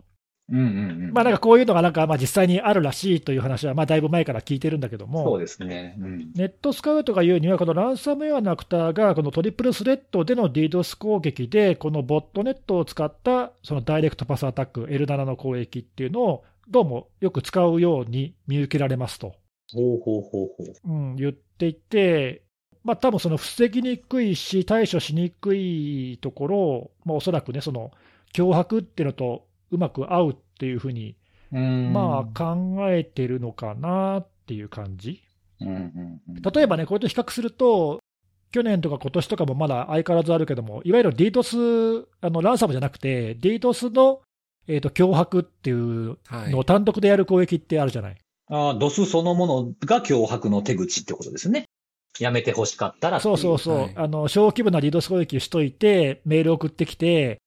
うんうんうん。まあなんかこういうのがなんかまあ実際にあるらしいという話は、まあだいぶ前から聞いてるんだけども。そうですね。うん。ネットスカウトが言うには、このランサムウェアのアクターが、このトリプルスレッドでの DDoS 攻撃で、このボットネットを使ったそのダイレクトパスアタック、L7 の攻撃っていうのを、どうもよく使うように見受けられますと、ほうほうほうほう。うん、言っていて、まあ多分その防ぎにくいし、対処しにくいところを、まあ、おそらくね、その脅迫っていうのとうまく合うっていうふうに。まあ考えてるのかなっていう感じ。例えばね、これと比較すると、去年とか今年とかもまだ相変わらずあるけども、いわゆる DDoS、あのランサムじゃなくて、DDoS の、えー、と脅迫っていうはいのを単独でやる攻撃ってあるじゃない。ああ、ドスそのものが脅迫の手口ってことですね。やめて欲しかったらそうそうそう、はいあの小規模な DDoS 攻撃しといて、メール送ってきて、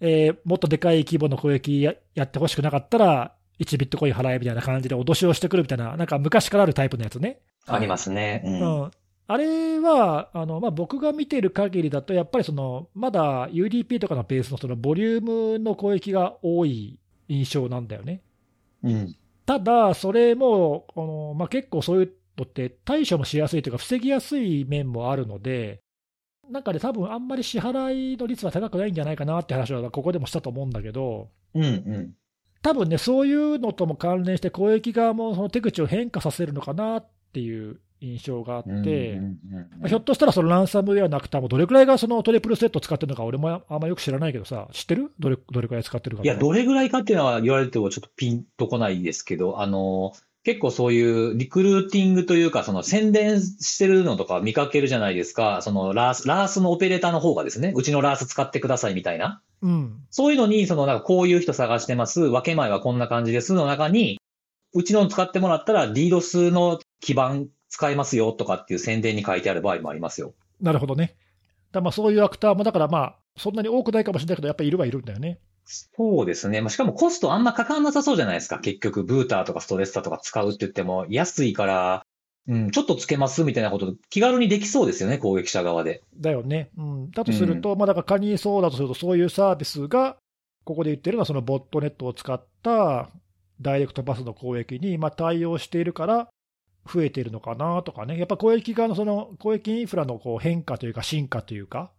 えーもっとでかい規模の攻撃ややってほしくなかったら、1ビットコイン払えみたいな感じで脅しをしてくるみたいな、なんか昔からあるタイプのやつね。ありますね。う。うんん、あれは、あのまあ、僕が見てる限りだと、やっぱりそのまだ UDP とかのベースのそのボリュームの攻撃が多い印象なんだよね。うん。ただ、それも、このまあ、結構そういうのって対処もしやすいというか、防ぎやすい面もあるので、なんかね、多分あんまり支払いの率は高くないんじゃないかなって話は、ここでもしたと思うんだけど、うんうん。多分ね、そういうのとも関連して、攻撃側もその手口を変化させるのかなっていう印象があって、ひょっとしたらそのランサムウェアのアクターもどれくらいがそのトリプルセット使ってるのか、俺もあんまよく知らないけどさ、知ってる？どれどれくらい使ってるか。いや、どれぐらいかっていうのは言われてもちょっとピンとこないですけど、あの、結構そういうリクルーティングというか、その宣伝してるのとか見かけるじゃないですか。そのラース、ラースのオペレーターの方がですね、うちのラース使ってくださいみたいな。うん。そういうのに、そのなんかこういう人探してます、分け前はこんな感じですの中に、うちの使ってもらったら DDoS の基盤使えますよとかっていう宣伝に書いてある場合もありますよ。なるほどね。だまあそういうアクターも、だからまあ、そんなに多くないかもしれないけど、やっぱりいるはいるんだよね。そうですね。まあ、しかもコストあんまかかんなさそうじゃないですか。結局、ブーターとかストレッサーとか使うって言っても、安いから、うん、ちょっとつけますみたいなこと、気軽にできそうですよね、攻撃者側で。だよね。うん、だとすると、まあだから仮にそうだとすると、そういうサービスが、ここで言ってるのは、そのボットネットを使ったダイレクトパスの攻撃にまあ対応しているから、増えているのかなとかね、やっぱ攻撃側のその攻撃インフラのこう変化というか、進化というか、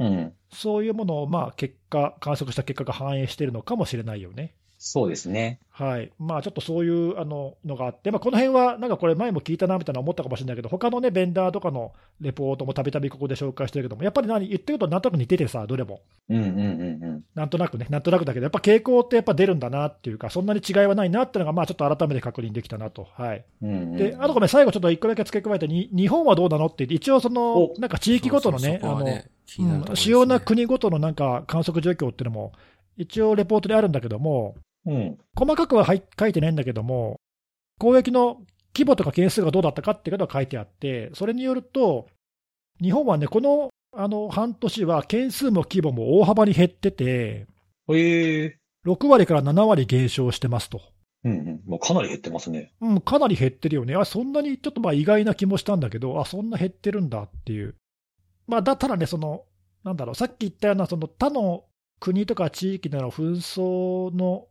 うん。そういうものをまあ結果、観測した結果が反映しているのかもしれないよね。そうですね。はい。まあちょっとそういうあののがあって、まあこの辺はなんかこれ前も聞いたなみたいな思ったかもしれないけど、他のね、ベンダーとかのレポートもたびたびここで紹介してるけども、やっぱり何言ってることなんとなく似ててさ、どれも。うんうんうんうん。なんとなくね、なんとなくだけど、やっぱ傾向ってやっぱ出るんだなっていうか、そんなに違いはないなっていうのが、まあちょっと改めて確認できたなと。はい。うんうん、で、あとごめん、最後ちょっと一個だけ付け加えて、に日本はどうなのって言って、一応その、おなんか地域ごとのね、そうそうそこはね気になるねうん主要な国ごとのなんか観測状況っていうのも、一応レポートであるんだけども、うん。細かくははい書いてないんだけども、攻撃の規模とか件数がどうだったかっていうことは書いてあって、それによると、日本はね、このあの半年は件数も規模も大幅に減ってて、へえ。6割から7割減少してますと。うんうん。もうかなり減ってますね。うん、かなり減ってるよね。あ、そんなにちょっとまあ意外な気もしたんだけど、あ、そんな減ってるんだっていう。まあ、だただね、その、なんだろう、さっき言ったような、その他の国とか地域での紛争の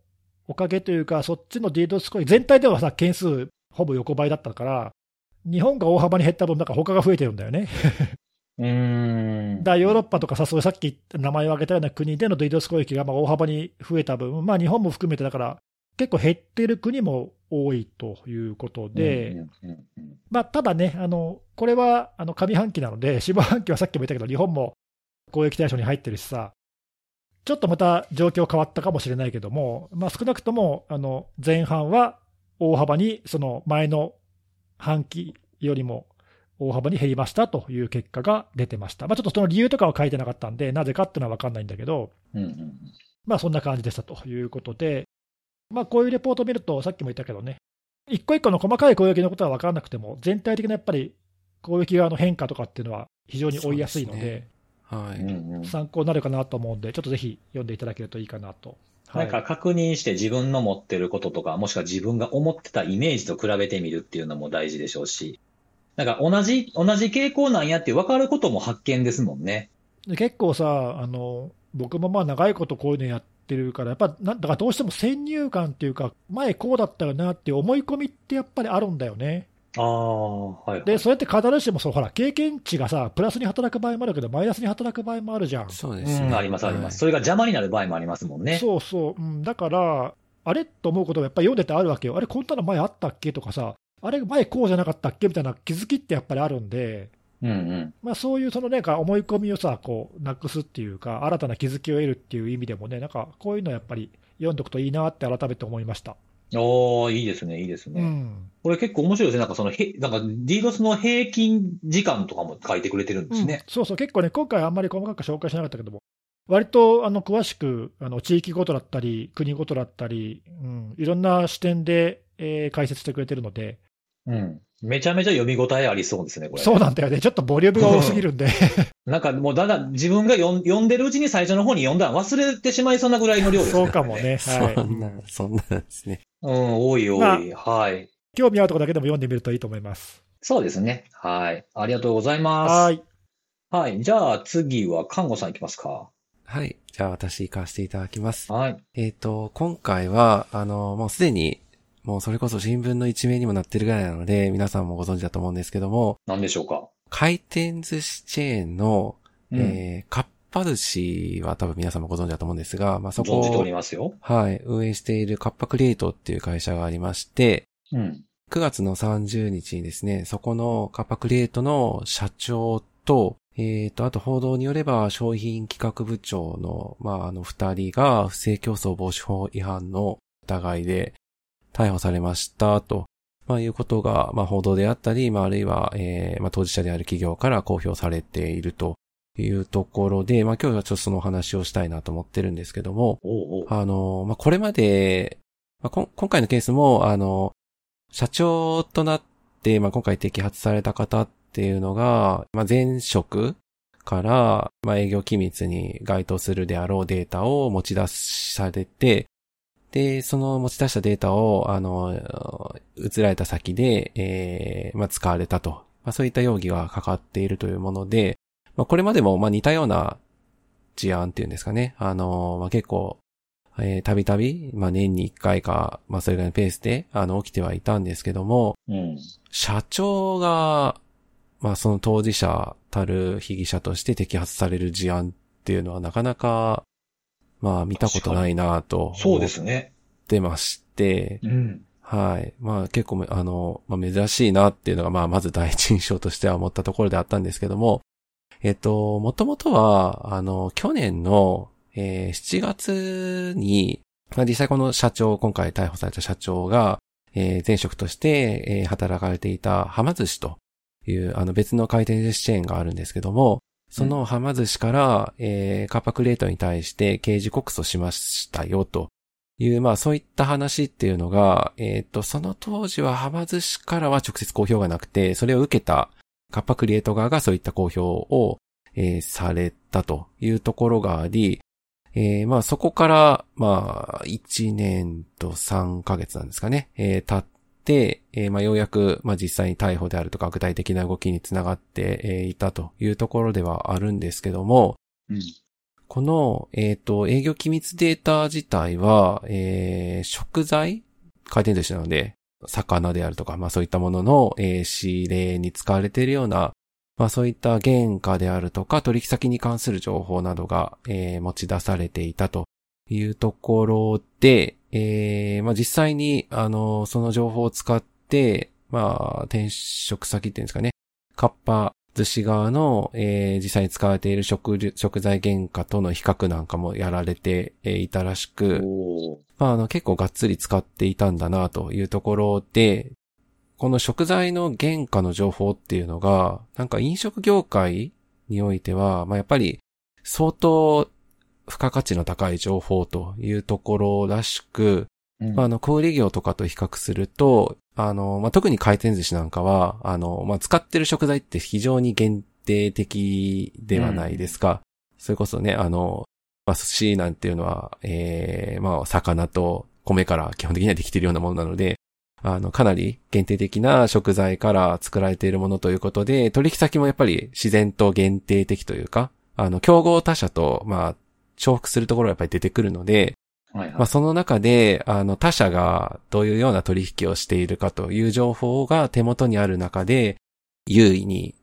おかげというか、そっちの DDoS 攻撃、全体ではさ、件数ほぼ横ばいだったから、日本が大幅に減った分、なんか他が増えてるんだよね。うーん。だヨーロッパとかさ、そさっき名前を挙げたような国での DDoS 攻撃がまあ大幅に増えた分、まあ、日本も含めて、だから結構減ってる国も多いということで、まあ、ただね、あのこれはあの上半期なので、下半期はさっきも言ったけど、日本も攻撃対象に入ってるしさ、ちょっとまた状況変わったかもしれないけども、まあ、少なくともあの前半は大幅にその前の半期よりも大幅に減りましたという結果が出てました。まあ、ちょっとその理由とかは書いてなかったんで、なぜかっていうのは分かんないんだけど、うんうんまあそんな感じでしたということで、まあこういうレポートを見ると、さっきも言ったけどね、一個一個の細かい攻撃のことは分からなくても、全体的なやっぱり攻撃側の変化とかっていうのは非常に追いやすいので、ですねはい。参考になるかなと思うんで、ちょっとぜひ読んでいただけるといいかなと。はないんか確認して自分の持ってることとか、もしくは自分が思ってたイメージと比べてみるっていうのも大事でしょうし、なんか同じ、同じ傾向なんやって分かることも発見ですもんね。で結構さ、あの僕もまあ長いことこういうのやってるから、やっぱなんだからどうしても先入観っていうか、前こうだったよなっていう思い込みってやっぱりあるんだよね。ああ、はい、はい。で、それって必ずしもそう、ほら、経験値がさ、プラスに働く場合もあるけど、マイナスに働く場合もあるじゃん。うん、そうですね。あります、あります。はいそれが邪魔になる場合もありますもんね。そうそう、うん、だから、あれと思うことがやっぱり読んでてあるわけよ。あれ、こんなの前あったっけとかさ、あれ、前こうじゃなかったっけみたいな気づきってやっぱりあるんで、うんうん。まあ、そういうそのなんか思い込みをさ、こう、なくすっていうか、新たな気づきを得るっていう意味でもね、なんかこういうのやっぱり読んどくといいなって改めて思いました。おー、いいですね、いいですね。うん。これ結構面白いですね。なんかその、へ、なんか DDoS の平均時間とかも書いてくれてるんですね。うんそうそう、結構ね、今回あんまり細かく紹介しなかったけども、割とあの詳しくあの地域ごとだったり、国ごとだったり、うん、いろんな視点で、えー解説してくれてるので、うん。めちゃめちゃ読み応えありそうですね、これ。そうなんだよね、ちょっとボリュームが多すぎるんで、なんかもうだんだん自分が読ん読んでるうちに最初の方に読んだの忘れてしまいそうなぐらいの量ですね。そうかもね、はいそんな、そんなですね。うん、多い多い。まはい。興味あるところだけでも読んでみるといいと思います。そうですね。はい。ありがとうございます。はい、はい。じゃあ次は看護さんいきますか。はい。じゃあ私行かせていただきます。はい。えっ、と、今回は、あの、もうすでに、もうそれこそ新聞の一面にもなってるぐらいなので、皆さんもご存知だと思うんですけども、何でしょうか？回転寿司チェーンの、うん。えー、かっぱ寿司は多分皆さんもご存知だと思うんですが、まあそこ存じておりますよ。はい、運営しているカッパクリエイトっていう会社がありまして、うん。9月の30日にですね、そこのカッパクリエイトの社長と、えっ、と、あと報道によれば商品企画部長の、まあ、あの二人が不正競争防止法違反の疑いで逮捕されましたと、まあ、いうことが、まあ、報道であったり、まあ、あるいは、えーまあ、当事者である企業から公表されているというところで、まあ、今日はちょっとそのお話をしたいなと思ってるんですけども、おうおう。あの、まあ、これまで、まあ、こん今回のケースも、あの、社長となって、まあ、今回摘発された方っていうのが、まあ、前職から、まあ、営業機密に該当するであろうデータを持ち出されて、で、その持ち出したデータを、あの、移られた先で、えーまあ、使われたと。まあ、そういった容疑がかかっているというもので、まあ、これまでも、まあ、似たような事案っていうんですかね。あの、まあ、結構、えーたびたび、まあ、年に一回か、まあ、それぐらいのペースで、あの、起きてはいたんですけども、うん。社長が、まあ、その当事者たる被疑者として摘発される事案っていうのはなかなか、まあ、見たことないなとそうですね。てまして、うん。はい。まあ結構、あの、まあ珍しいなっていうのが、まあまず第一印象としては思ったところであったんですけども、えっと、もともとは、あの、去年の、えー7月に、まあ実際この社長、今回逮捕された社長が、えー前職として、えー働かれていた浜寿司という、あの別の回転寿司チェーンがあるんですけども、その浜寿司から、えーカッパクレートに対して刑事告訴しましたよという、まあそういった話っていうのが、えっ、と、その当時は浜寿司からは直接公表がなくて、それを受けたカッパクリエイト側がそういった公表を、えーされたというところがあり、えーまあそこから、まあ1年と3ヶ月なんですかね、えー経って、えーまあようやく、まあ実際に逮捕であるとか具体的な動きにつながって、えーいたというところではあるんですけども、うん。この、えっ、と、営業機密データ自体は、えー食材回転寿司なので、魚であるとか、まあそういったものの、えー仕入れに使われているような、まあそういった原価であるとか、取引先に関する情報などが、えー持ち出されていたというところで、えーまあ実際に、あの、その情報を使って、まあ転職先っていうんですかね、カッパ寿司側の、えー実際に使われている食料食材原価との比較なんかもやられてえーいたらしく、まあ、あの、結構がっつり使っていたんだなというところで、この食材の原価の情報っていうのが、なんか飲食業界においては、まあ、やっぱり相当付加価値の高い情報というところらしく、うんまあ、あの、小売業とかと比較すると、あの、まあ、特に回転寿司なんかは、あの、まあ、使ってる食材って非常に限定的ではないですか。それこそね、あの、まあ、寿司なんていうのは、ええまあ、魚と米から基本的にはできているようなものなので、あの、かなり限定的な食材から作られているものということで、取引先もやっぱり自然と限定的というか、あの、競合他社と、まあ、重複するところがやっぱり出てくるので、はいはい。まあ、その中で、あの、他社がどういうような取引をしているかという情報が手元にある中で、優位に、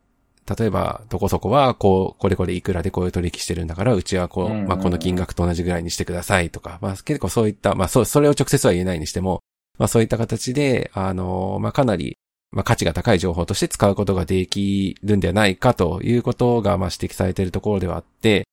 例えば、どこそこは、こう、これこれいくらでこういう取引してるんだから、うちはこう、うんうんうん。まあ、この金額と同じぐらいにしてくださいとか、まあ、結構そういった、まあ、そう、それを直接は言えないにしても、まあ、そういった形で、あの、まあ、かなり、まあ、価値が高い情報として使うことができるんではないかということが、まあ、指摘されているところではあって、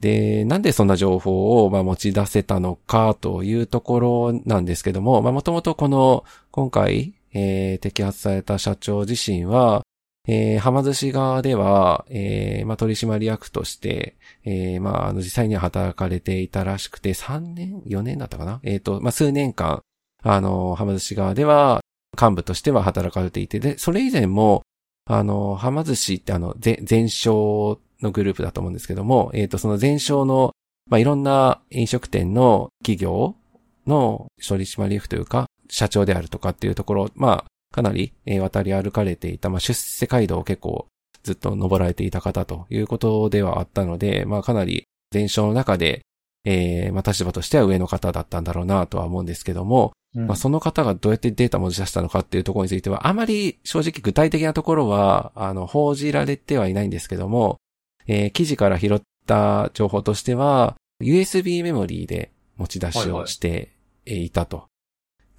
で、なんでそんな情報を、まあ、持ち出せたのかというところなんですけども、まあ、もともとこの、今回、えー摘発された社長自身は、えー、はま寿司側では、えー、まあ、取締役として、えー、まあ、あの、実際には働かれていたらしくて、3年 ?4 年だったかな？えっ、と、まあ、数年間、あの、はま寿司側では、幹部としては働かれていて、で、それ以前も、あの、はま寿司ってあの、ぜ全商のグループだと思うんですけども、えっ、と、その全商の、まあ、いろんな飲食店の企業の取締役というか、社長であるとかっていうところ、まあ、かなり、えー渡り歩かれていた、まあ、出世街道を結構ずっと登られていた方ということではあったので、まあ、かなり全商の中で、えーまあ、立場としては上の方だったんだろうなとは思うんですけども、うん。まあ、その方がどうやってデータを持ち出したのかっていうところについては、あまり正直具体的なところは、あの、報じられてはいないんですけども、えー記事から拾った情報としては、USB メモリーで持ち出しをしていたと。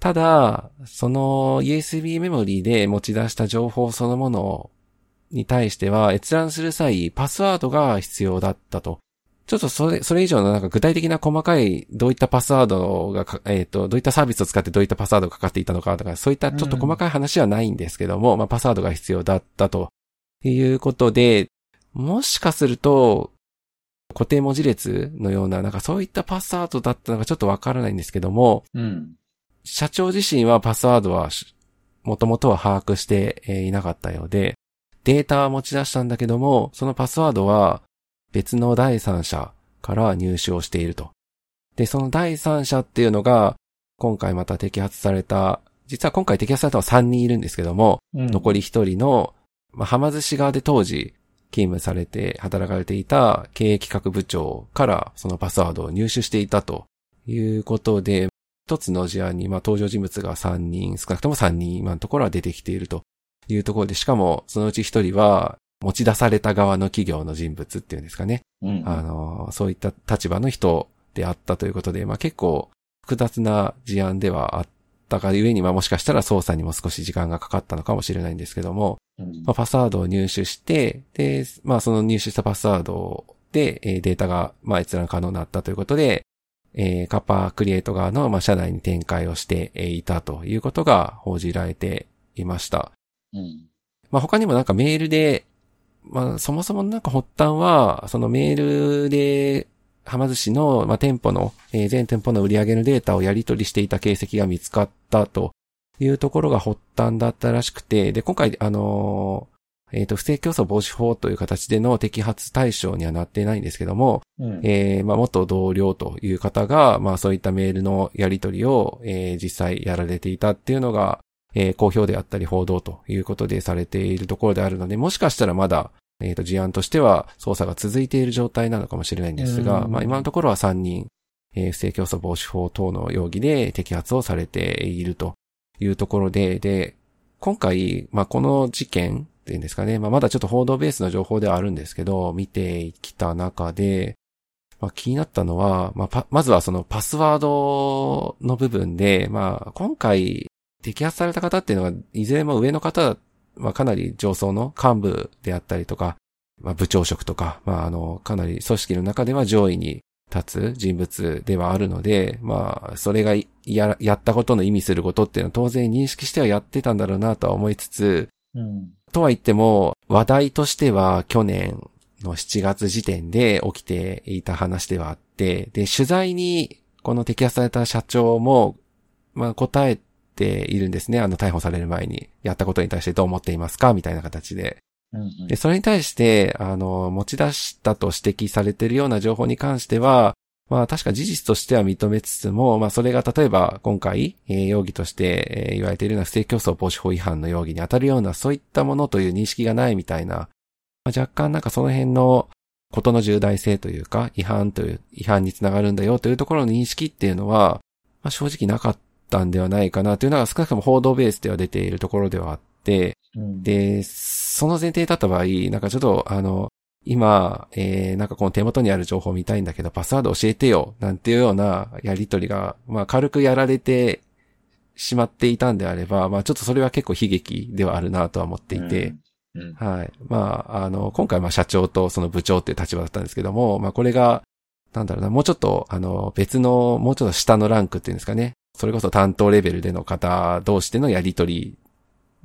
ただ、その USB メモリーで持ち出した情報そのものに対しては、閲覧する際、パスワードが必要だったと。ちょっとそれ、それ以上のなんか具体的な細かい、どういったパスワードが、えっ、と、どういったサービスを使ってどういったパスワードがかかっていたのかとか、そういったちょっと細かい話はないんですけども、まあパスワードが必要だったということで、もしかすると、固定文字列のような、なんかそういったパスワードだったのかちょっとわからないんですけども、うん。社長自身はパスワードはし、もともとは把握してえーいなかったようで、データは持ち出したんだけども、そのパスワードは別の第三者から入手をしていると。で、その第三者っていうのが、今回また摘発された、実は今回摘発されたのは3人いるんですけども、残り1人の、まあ、はま寿司側で当時勤務されて働かれていた経営企画部長からそのパスワードを入手していたということで、一つの事案に、まあ、登場人物が3人、少なくとも3人今のところは出てきているというところで、しかもそのうち1人は持ち出された側の企業の人物っていうんですかね。うん。あの、そういった立場の人であったということで、まあ結構複雑な事案ではあったがゆえに、まあもしかしたら捜査にも少し時間がかかったのかもしれないんですけども、うんまあ、パスワードを入手して、で、まあその入手したパスワードで、えーデータが、まあ閲覧可能になったということで、えーカッパークリエイト側の、まあ社内に展開をしてえーいたということが報じられていました。うん。まあ、他にもなんかメールで、まあ、そもそもなんか発端は、そのメールで、はま寿司の、まあ、店舗の、えー全店舗の売り上げのデータをやり取りしていた形跡が見つかったというところが発端だったらしくて、で、今回、あのーえっ、と、不正競争防止法という形での摘発対象にはなっていないんですけども、うん。えーまあ、元同僚という方が、まあ、そういったメールのやり取りを、えー実際やられていたっていうのが、えー公表であったり報道ということでされているところであるので、もしかしたらまだ、えっ、と、事案としては捜査が続いている状態なのかもしれないんですが、うん。まあ、今のところは3人、えー不正競争防止法等の容疑で摘発をされているというところで、で、今回、まあ、この事件っていうんですかね、まあ、まだちょっと報道ベースの情報ではあるんですけど、見てきた中で、まあ、気になったのは、まあ、パまずはそのパスワードの部分で、まあ、今回摘発された方っていうのが、いずれも上の方、まあ、かなり上層の幹部であったりとか、まあ、部長職とか、まあ、あの、かなり組織の中では上位に立つ人物ではあるので、まあ、それがや、やったことの意味することっていうのは当然認識してはやってたんだろうなとは思いつつ、うん。とは言っても、話題としては去年の7月時点で起きていた話ではあって、で、取材にこの摘発された社長も、まあ答えているんですね。あの逮捕される前に、やったことに対してどう思っていますか？みたいな形で。うん。で、それに対して、あの、持ち出したと指摘されているような情報に関しては、まあ確か事実としては認めつつも、まあそれが例えば今回、えー、容疑として、えー、言われているような不正競争防止法違反の容疑に当たるようなそういったものという認識がないみたいな、まあ、若干なんかその辺のことの重大性というか、違反という、違反につながるんだよというところの認識っていうのは、まあ正直なかったんではないかなというのが少なくとも報道ベースでは出ているところではあって、うん、で、その前提だった場合、なんかちょっとあの、今、えー、なんかこの手元にある情報見たいんだけど、パスワード教えてよ、なんていうようなやりとりが、まあ軽くやられてしまっていたんであれば、まあちょっとそれは結構悲劇ではあるなとは思っていて、うんうん、はい。まあ、あの、今回まあ社長とその部長っていう立場だったんですけども、まあこれが、なんだろうな、もうちょっと、あの、別の、もうちょっと下のランクっていうんですかね。それこそ担当レベルでの方同士でのやりとり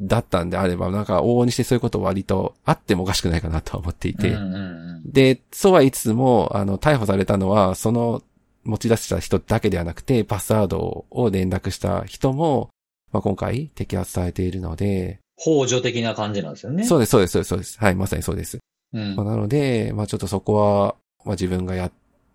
だったんであれば、なんか往々にしてそういうこと割とあってもおかしくないかなとは思っていて。で、そうは言いつつも、あの、逮捕されたのは、その持ち出した人だけではなくて、パスワードを連絡した人も、まあ、今回摘発されているので。法助的な感じなんですよね。そうです、そうです、そうです。はい、まさにそうです。うん、まあ、なので、まあちょっとそこは、まあ自分がやっ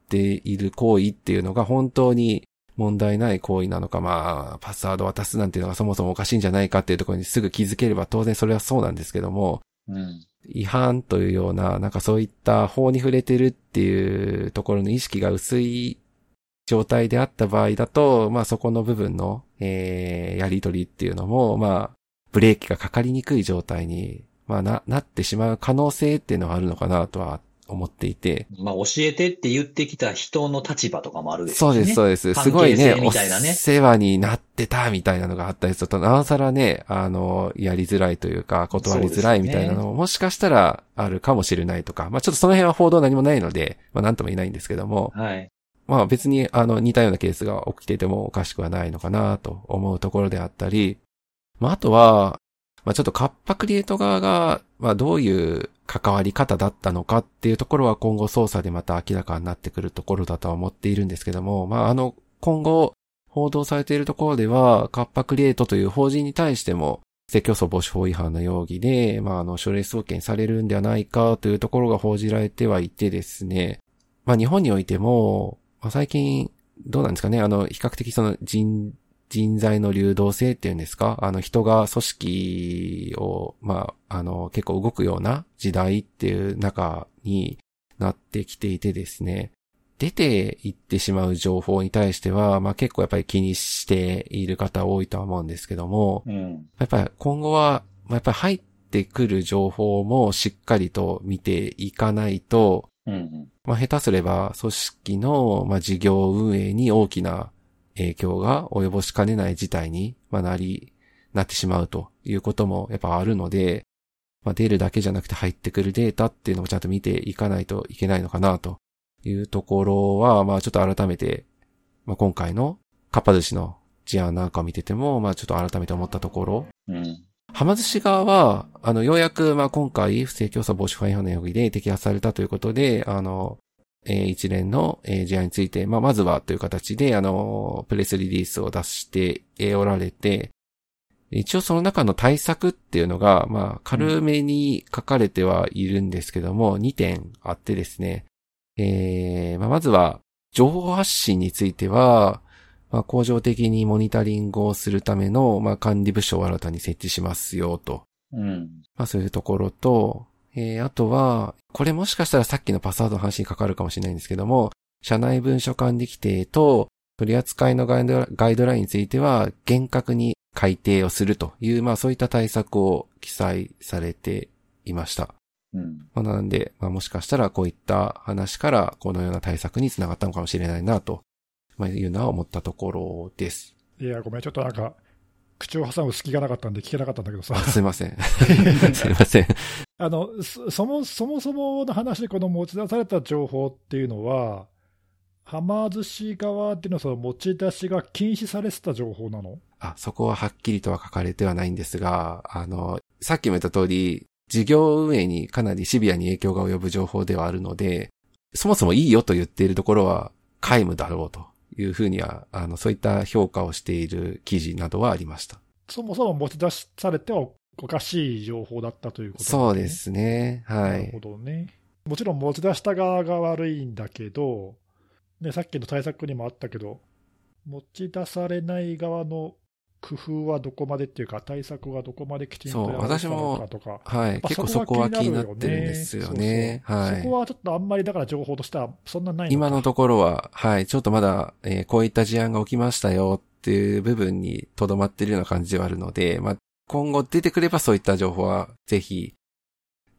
ている行為っていうのが本当に問題ない行為なのか、まあ、パスワード渡すなんていうのがそもそもおかしいんじゃないかっていうところにすぐ気づければ当然それはそうなんですけども、うん、違反というような、なんかそういった法に触れてるっていうところの意識が薄い状態であった場合だと、まあそこの部分の、えー、やりとりっていうのも、まあ、ブレーキがかかりにくい状態に、まあな、なってしまう可能性っていうのはあるのかなとは思っていて。まあ、教えてって言ってきた人の立場とかもあるですね。そうです、そうです。すごいね、ねお世話になってたみたいなのがあったりすると、なおさらね、あの、やりづらいというか、断りづらいみたいなのも、もしかしたらあるかもしれないとか、まあ、ちょっとその辺は報道何もないので、まあ、なんとも言えないんですけども、はい。まあ、別に、あの、似たようなケースが起きていてもおかしくはないのかなと思うところであったり、まあ、あとは、まあ、ちょっとカッパクリエイト側が、まあ、どういう関わり方だったのかっていうところは今後捜査でまた明らかになってくるところだとは思っているんですけども、まあ、あの、今後報道されているところでは、カッパクリエイトという法人に対しても、性競争防止法違反の容疑で、まあ、あの、書類送検されるんではないかというところが報じられてはいてですね、まあ、日本においても、まあ、最近、どうなんですかね、あの、比較的その人人材の流動性っていうんですか？あの人が組織を、まあ、あの、結構動くような時代っていう中になってきていてですね、出ていってしまう情報に対しては、まあ結構やっぱり気にしている方多いとは思うんですけども、うん、やっぱり今後は、まあ、やっぱり入ってくる情報もしっかりと見ていかないと、うんうん、まあ下手すれば組織の、まあ、事業運営に大きな影響が及ぼしかねない事態に、まあ、なり、なってしまうということもやっぱあるので、まあ、出るだけじゃなくて入ってくるデータっていうのをちゃんと見ていかないといけないのかなというところは、まあちょっと改めて、まあ今回のかっぱ寿司の事案なんかを見てても、まあちょっと改めて思ったところ、うん。はま寿司側は、あの、ようやく、まあ今回、不正競争防止法違反の容疑で摘発されたということで、あの、えー、一連の、えー、事案について、まあ、まずはという形で、あの、プレスリリースを出しておられて、一応その中の対策っていうのが、まあ、軽めに書かれてはいるんですけども、うん、2点あってですね。えー、まあ、まずは、情報発信については、まあ、恒常的にモニタリングをするための、まあ、管理部署を新たに設置しますよ、と。うん。まあ、そういうところと、えー、あとは、これもしかしたらさっきのパスワードの話にかかるかもしれないんですけども、社内文書管理規定と取扱いのガイドガイドラインについては厳格に改定をするという、まあそういった対策を記載されていました。うん。まあ、なので、まあもしかしたらこういった話からこのような対策につながったのかもしれないなと、まあいうのは思ったところです。いや、ごめん、ちょっとなんか、口を挟む隙がなかったんで聞けなかったんだけどさ。すいません。すいません。あの、そも、そもそもの話でこの持ち出された情報っていうのは、はま寿司側でのその持ち出しが禁止されてた情報なの？あ、そこははっきりとは書かれてはないんですが、あの、さっきも言った通り、事業運営にかなりシビアに影響が及ぶ情報ではあるので、そもそもいいよと言っているところは皆無だろうというふうには、あの、そういった評価をしている記事などはありました。そもそも持ち出されてはおかしい情報だったということ、ね、そうですね。はい。なるほどね。もちろん持ち出した側が悪いんだけど、ね、さっきの対策にもあったけど、持ち出されない側の工夫はどこまでっていうか、対策はどこまできちんとやられたのかとか。はい。結構そこは気になってるんですよね。はい。そこはちょっとあんまりだから情報としてはそんなないの今のところは、はい。ちょっとまだ、えー、こういった事案が起きましたよっていう部分にとどまってるような感じではあるので、まあ、今後出てくればそういった情報はぜひ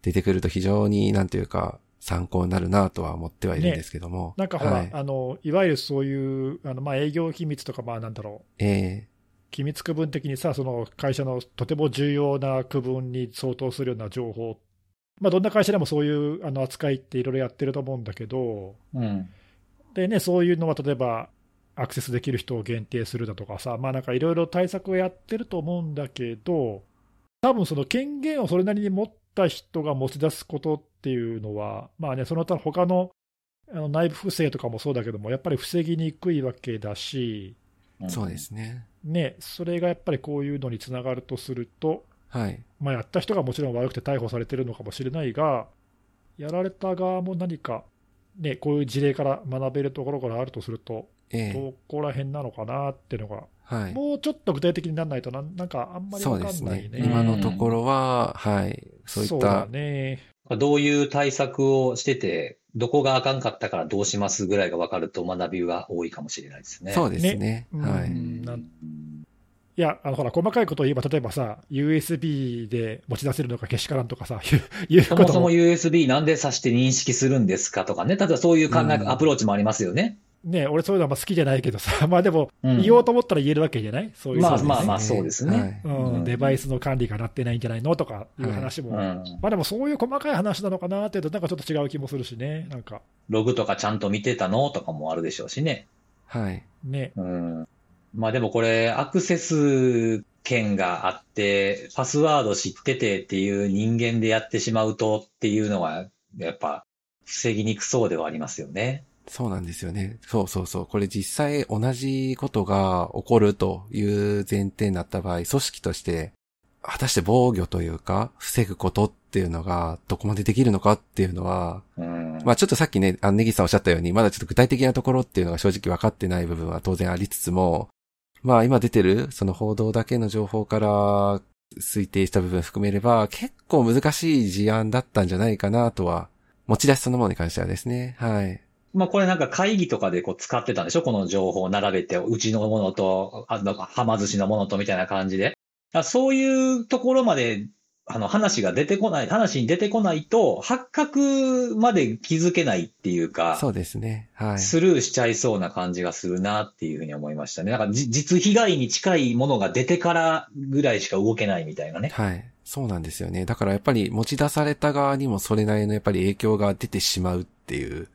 出てくると非常になんていうか、参考になるなとは思ってはいるんですけども。ね、なんかほら、はい、あの、いわゆるそういう、あの、まあ、営業秘密とか、まあ、なんだろう。ええー機密区分的にさ、その会社のとても重要な区分に相当するような情報、まあ、どんな会社でもそういうあの扱いっていろいろやってると思うんだけど、うん、でね、そういうのは例えば、アクセスできる人を限定するだとかさ、まあなんかいろいろ対策をやってると思うんだけど、多分その権限をそれなりに持った人が持ち出すことっていうのは、まあね、その他他のあの内部不正とかもそうだけども、やっぱり防ぎにくいわけだし、そうですね。ね、それがやっぱりこういうのにつながるとすると、はい。まあ、やった人がもちろん悪くて逮捕されてるのかもしれないが、やられた側も何か、ね、こういう事例から学べるところからあるとすると、ええ、どこら辺なのかなっていうのが、はい、もうちょっと具体的にならないとな、なんかあんまり分かんないね。ね今のところは、はい、そういった。ね。どういう対策をしてて、どこがあかんかったからどうしますぐらいが分かると学びが多いかもしれないですね。そうですね。ねはい。いや、あの、ほら、細かいことを言えば、例えばさ、USB で持ち出せるのかけしからんとかさ、いうそもそも USB なんで挿して認識するんですかとかね、例えばそういう考え、うん、アプローチもありますよね。ね俺そういうのは好きじゃないけどさ、まあでも、言おうと思ったら言えるわけじゃない？そういう、まあまあまあ、そうですね、うん。デバイスの管理がなってないんじゃないのとかいう話も、まあでもそういう細かい話なのかなっていうと、なんかちょっと違う気もするしね、なんか。ログとかちゃんと見てたのとかもあるでしょうしね。はい。ね。うん。まあでもこれ、アクセス権があって、パスワード知っててっていう人間でやってしまうとっていうのは、やっぱ防ぎにくそうではありますよね。そうなんですよね。そうそうそう。これ実際同じことが起こるという前提になった場合、組織として、果たして防御というか、防ぐことっていうのが、どこまでできるのかっていうのは、まあちょっとさっきね、あネギさんおっしゃったように、まだちょっと具体的なところっていうのが正直分かってない部分は当然ありつつも、まあ今出てる、その報道だけの情報から推定した部分含めれば、結構難しい事案だったんじゃないかなとは、持ち出しそのものに関してはですね。はい。まあこれなんか会議とかでこう使ってたんでしょ？この情報を並べて、うちのものと、あの、はま寿司のものとみたいな感じで。そういうところまで、あの話が出てこない、話に出てこないと、発覚まで気づけないっていうか、そうですね。はい。スルーしちゃいそうな感じがするなっていうふうに思いましたね。なんか実被害に近いものが出てからぐらいしか動けないみたいなね。はい。そうなんですよね。だからやっぱり持ち出された側にもそれなりのやっぱり影響が出てしまうっていう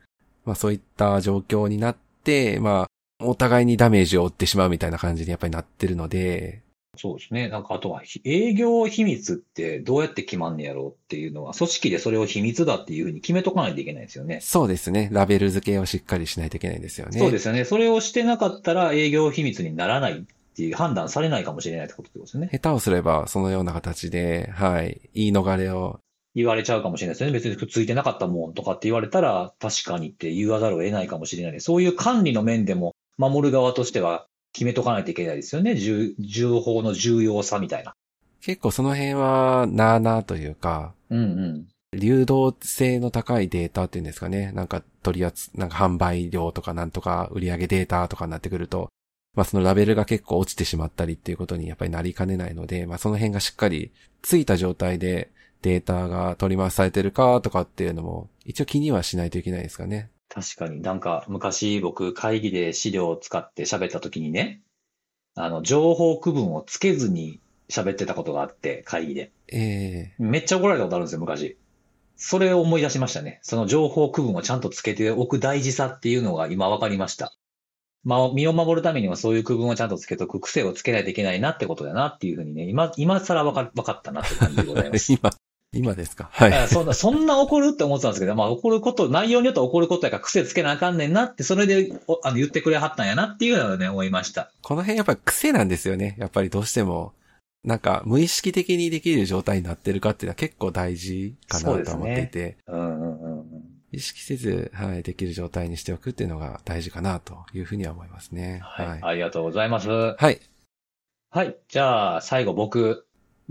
まあそういった状況になって、まあ、お互いにダメージを負ってしまうみたいな感じにやっぱりなってるので。そうですね。なんかあとは、営業秘密ってどうやって決まんねやろうっていうのは、組織でそれを秘密だっていうふうに決めとかないといけないですよね。そうですね。ラベル付けをしっかりしないといけないですよね。そうですよね。それをしてなかったら営業秘密にならないっていう判断されないかもしれないってことですよね。下手をすれば、そのような形で、はい、言い逃れを言われちゃうかもしれないですよね。別にくっついてなかったもんとかって言われたら、確かにって言わざるを得ないかもしれない。そういう管理の面でも、守る側としては決めとかないといけないですよね。情報の重要さみたいな。結構その辺は、なーなーというか、うんうん。流動性の高いデータっていうんですかね。なんか取り扱、なんか販売量とかなんとか売上データとかになってくると、まあそのラベルが結構落ちてしまったりっていうことにやっぱりなりかねないので、まあその辺がしっかりついた状態でデータが取り回されてるかとかっていうのも、一応気にはしないといけないですかね。確かになんか昔僕会議で資料を使って喋った時にね、あの、情報区分をつけずに喋ってたことがあって、会議で。ええー、めっちゃ怒られたことあるんですよ、昔。それを思い出しましたね。その情報区分をちゃんとつけておく大事さっていうのが今分かりました。まあ、身を守るためにはそういう区分をちゃんとつけとく癖をつけないといけないなってことだなっていうふうにね、今、今更分か分かったなって感じでございます。今、今ですか？はい。そんな、そんな怒るって思ってたんですけど、まあ怒ること、内容によって怒ることやから癖つけなあかんねんなって、それであの言ってくれはったんやなっていうのはね、思いました。この辺やっぱり癖なんですよね。やっぱりどうしても。なんか、無意識的にできる状態になってるかっていうのは結構大事かなと思っていて。ね、うんうんうん。意識せず、はい、できる状態にしておくっていうのが大事かなというふうには思いますね。はい。はい。ありがとうございます。ははい。い。じゃあ、最後僕はい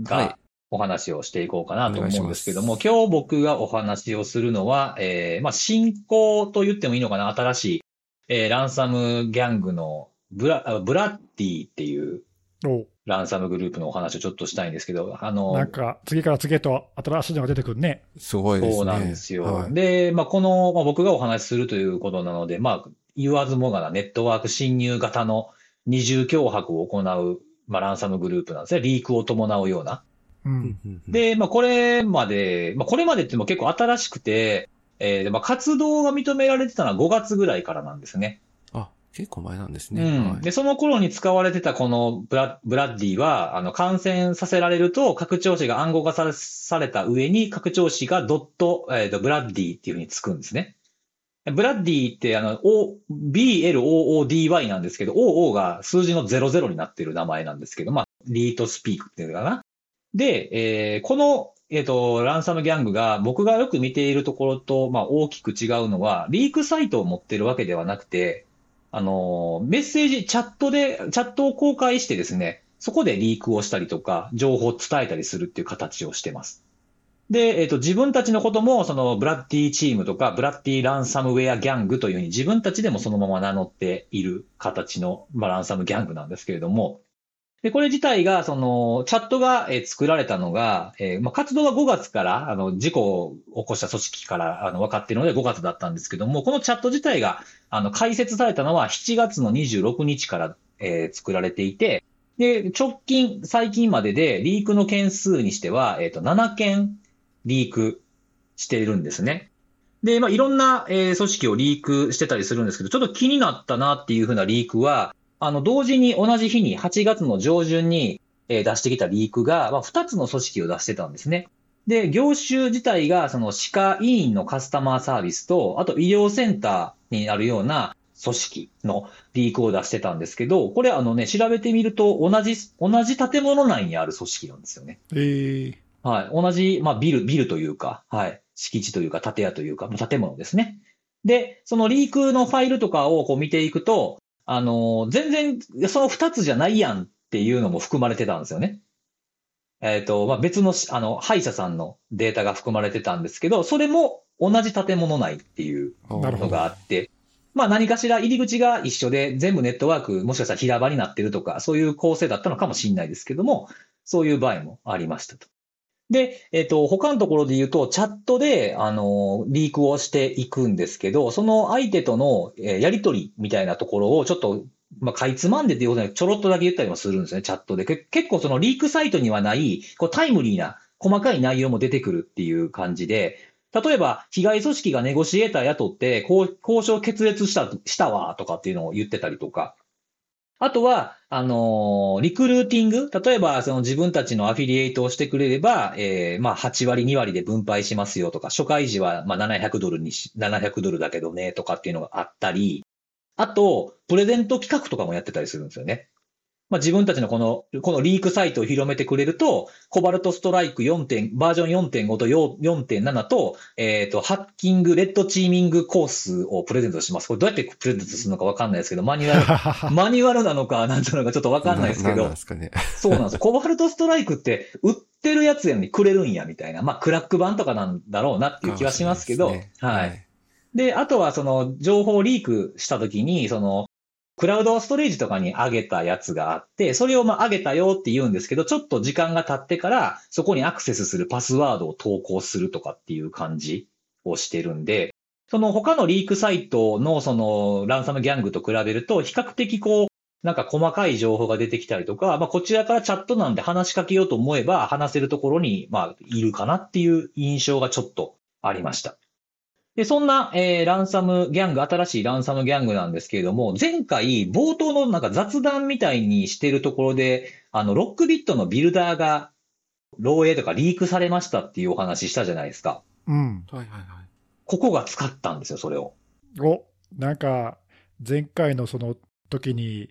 がお話をしていこうかなと思うんですけども、今日僕がお話をするのは、えー、まあ、進行と言ってもいいのかな、新しい、えー、ランサムギャングのブラ、あブラッディっていうおランサムグループのお話をちょっとしたいんですけど、あの、なんか、次から次へと新しいのが出てくるね。すごいですね。そうなんですよ。はいで、まあ、この、まあ、僕がお話しするということなので、まあ、言わずもがなネットワーク侵入型の二重脅迫を行う、まあ、ランサムグループなんですね。リークを伴うような。う。うんんうんうん、で、まあ、これまで、まあ、これまでっても結構新しくて、えーでまあ、活動が認められてたのは5月ぐらいからなんですね。あ、結構前なんですうね。ん。はいで、その頃に使われてたこのブラブラッディは、あの、感染させられると、拡張子が暗号化されされた上に、拡張子がドット、えっ、と、ブラッディっていうふうにつくんですね。ブラッディって、あの、O、BLOODY なんですけど、OO が数字の00になってる名前なんですけど、まあ、リートスピークっていうのかな。で、えーこの、えっ、と、ランサムギャングが僕がよく見ているところと、まあ、大きく違うのは、リークサイトを持ってるわけではなくて、あの、メッセージ、チャットで、チャットを公開してですね、そこでリークをしたりとか、情報を伝えたりするっていう形をしてます。で、えっ、と、自分たちのことも、その、ブラッディチームとか、ブラッディランサムウェアギャングというふうに自分たちでもそのまま名乗っている形の、まあ、ランサムギャングなんですけれども、で、これ自体が、その、チャットが、え作られたのが、えーまあ、活動は5月から、あの、事故を起こした組織から、あの、分かっているので5月だったんですけども、このチャット自体が、あの、開設されたのは7月の26日から、えー作られていて、で、直近、最近までで、リークの件数にしては、えっ、と、7件リークしているんですね。で、まあ、いろんな、え組織をリークしてたりするんですけど、ちょっと気になったなっていうふうなリークは、あの、同時に同じ日に8月の上旬に、えー出してきたリークが、まあ、2つの組織を出してたんですね。で、業種自体が、その歯科医院のカスタマーサービスと、あと医療センターになるような組織のリークを出してたんですけど、これあのね、調べてみると、同じ、同じ建物内にある組織なんですよね。えー、はい。同じ、まあ、ビル、ビルというか、はい。敷地というか、建屋というか、まあ建物ですね。で、そのリークのファイルとかをこう見ていくと、あのー全然、その二つじゃないやんっていうのも含まれてたんですよね。えっ、と、まあ、別のし、あの、歯医者さんのデータが含まれてたんですけど、それも同じ建物内っていうのがあって、まあ何かしら入り口が一緒で全部ネットワーク、もしかしたら平場になってるとか、そういう構成だったのかもしれないですけども、そういう場合もありましたと。で、えっ、と、他のところで言うと、チャットで、あの、リークをしていくんですけど、その相手との、やりとりみたいなところをちょっと、まあ、かいつまんでっていうことでちょろっとだけ言ったりもするんですね、チャットで。結構そのリークサイトにはない、こうタイムリーな細かい内容も出てくるっていう感じで、例えば、被害組織がネゴシエーター雇って、交渉決裂した、したわ、とかっていうのを言ってたりとか。あとは、あのーリクルーティング？例えば、その自分たちのアフィリエイトをしてくれれば、えーまあ、8割、2割で分配しますよとか、初回時は、まあ、700ドルにし、700ドルだけどね、とかっていうのがあったり、あと、プレゼント企画とかもやってたりするんですよね。まあ、自分たちのこの、このリークサイトを広めてくれると、コバルトストライク4点、バージョン4.5と4.7と、えっ、と、ハッキング、レッドチーミングコースをプレゼントします。これどうやってプレゼントするのかわかんないですけど、マニュアル、マニュアルなのか、なんていうのかちょっとわかんないですけどななんなんで、すかね。そうなんですよ。コバルトストライクって、売ってるやつやのにくれるんや、みたいな。まあ、クラック版とかなんだろうなっていう気はしますけど、かもしれないはい。。で、あとはその情報リークしたときに、その、クラウドストレージとかに上げたやつがあって、それをまあ上げたよって言うんですけど、ちょっと時間が経ってから、そこにアクセスするパスワードを投稿するとかっていう感じをしてるんで、その他のリークサイトのそのランサムギャングと比べると、比較的こう、なんか細かい情報が出てきたりとか、まあこちらからチャットなんで話しかけようと思えば話せるところに、まあいるかなっていう印象がちょっとありました。で、そんな、えーランサムギャング、新しいランサムギャングなんですけれども、前回冒頭のなんか雑談みたいにしてるところで、あの、ロックビットのビルダーが漏洩とかリークされましたっていうお話したじゃないですか。うん。はいはいはい。ここが使ったんですよ、それを。お、なんか、前回のその時に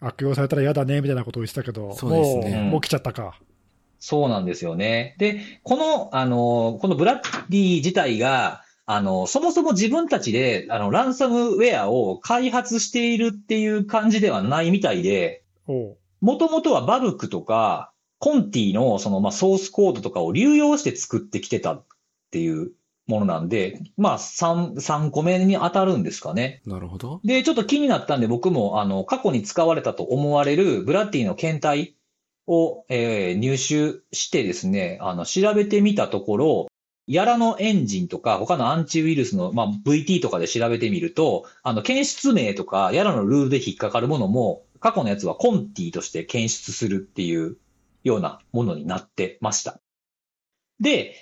悪用されたら嫌だねみたいなことを言ってたけど、そうですねもう、もう来ちゃったか。そうなんですよね。で、この、あの、このブラッディ自体が、あの、そもそも自分たちで、あの、ランサムウェアを開発しているっていう感じではないみたいで、もともとはバブクとか、コンティのその、まあ、ソースコードとかを流用して作ってきてたっていうものなんで、まあ、3、3個目に当たるんですかね。なるほど。で、ちょっと気になったんで僕も、あの、過去に使われたと思われるブラッディの検体を、えー入手してですね、あの、調べてみたところ、ヤラのエンジンとか、他のアンチウイルスの、まあ、VT とかで調べてみると、あの、検出名とか、ヤラのルールで引っかかるものも、過去のやつはコンティとして検出するっていうようなものになってました。で、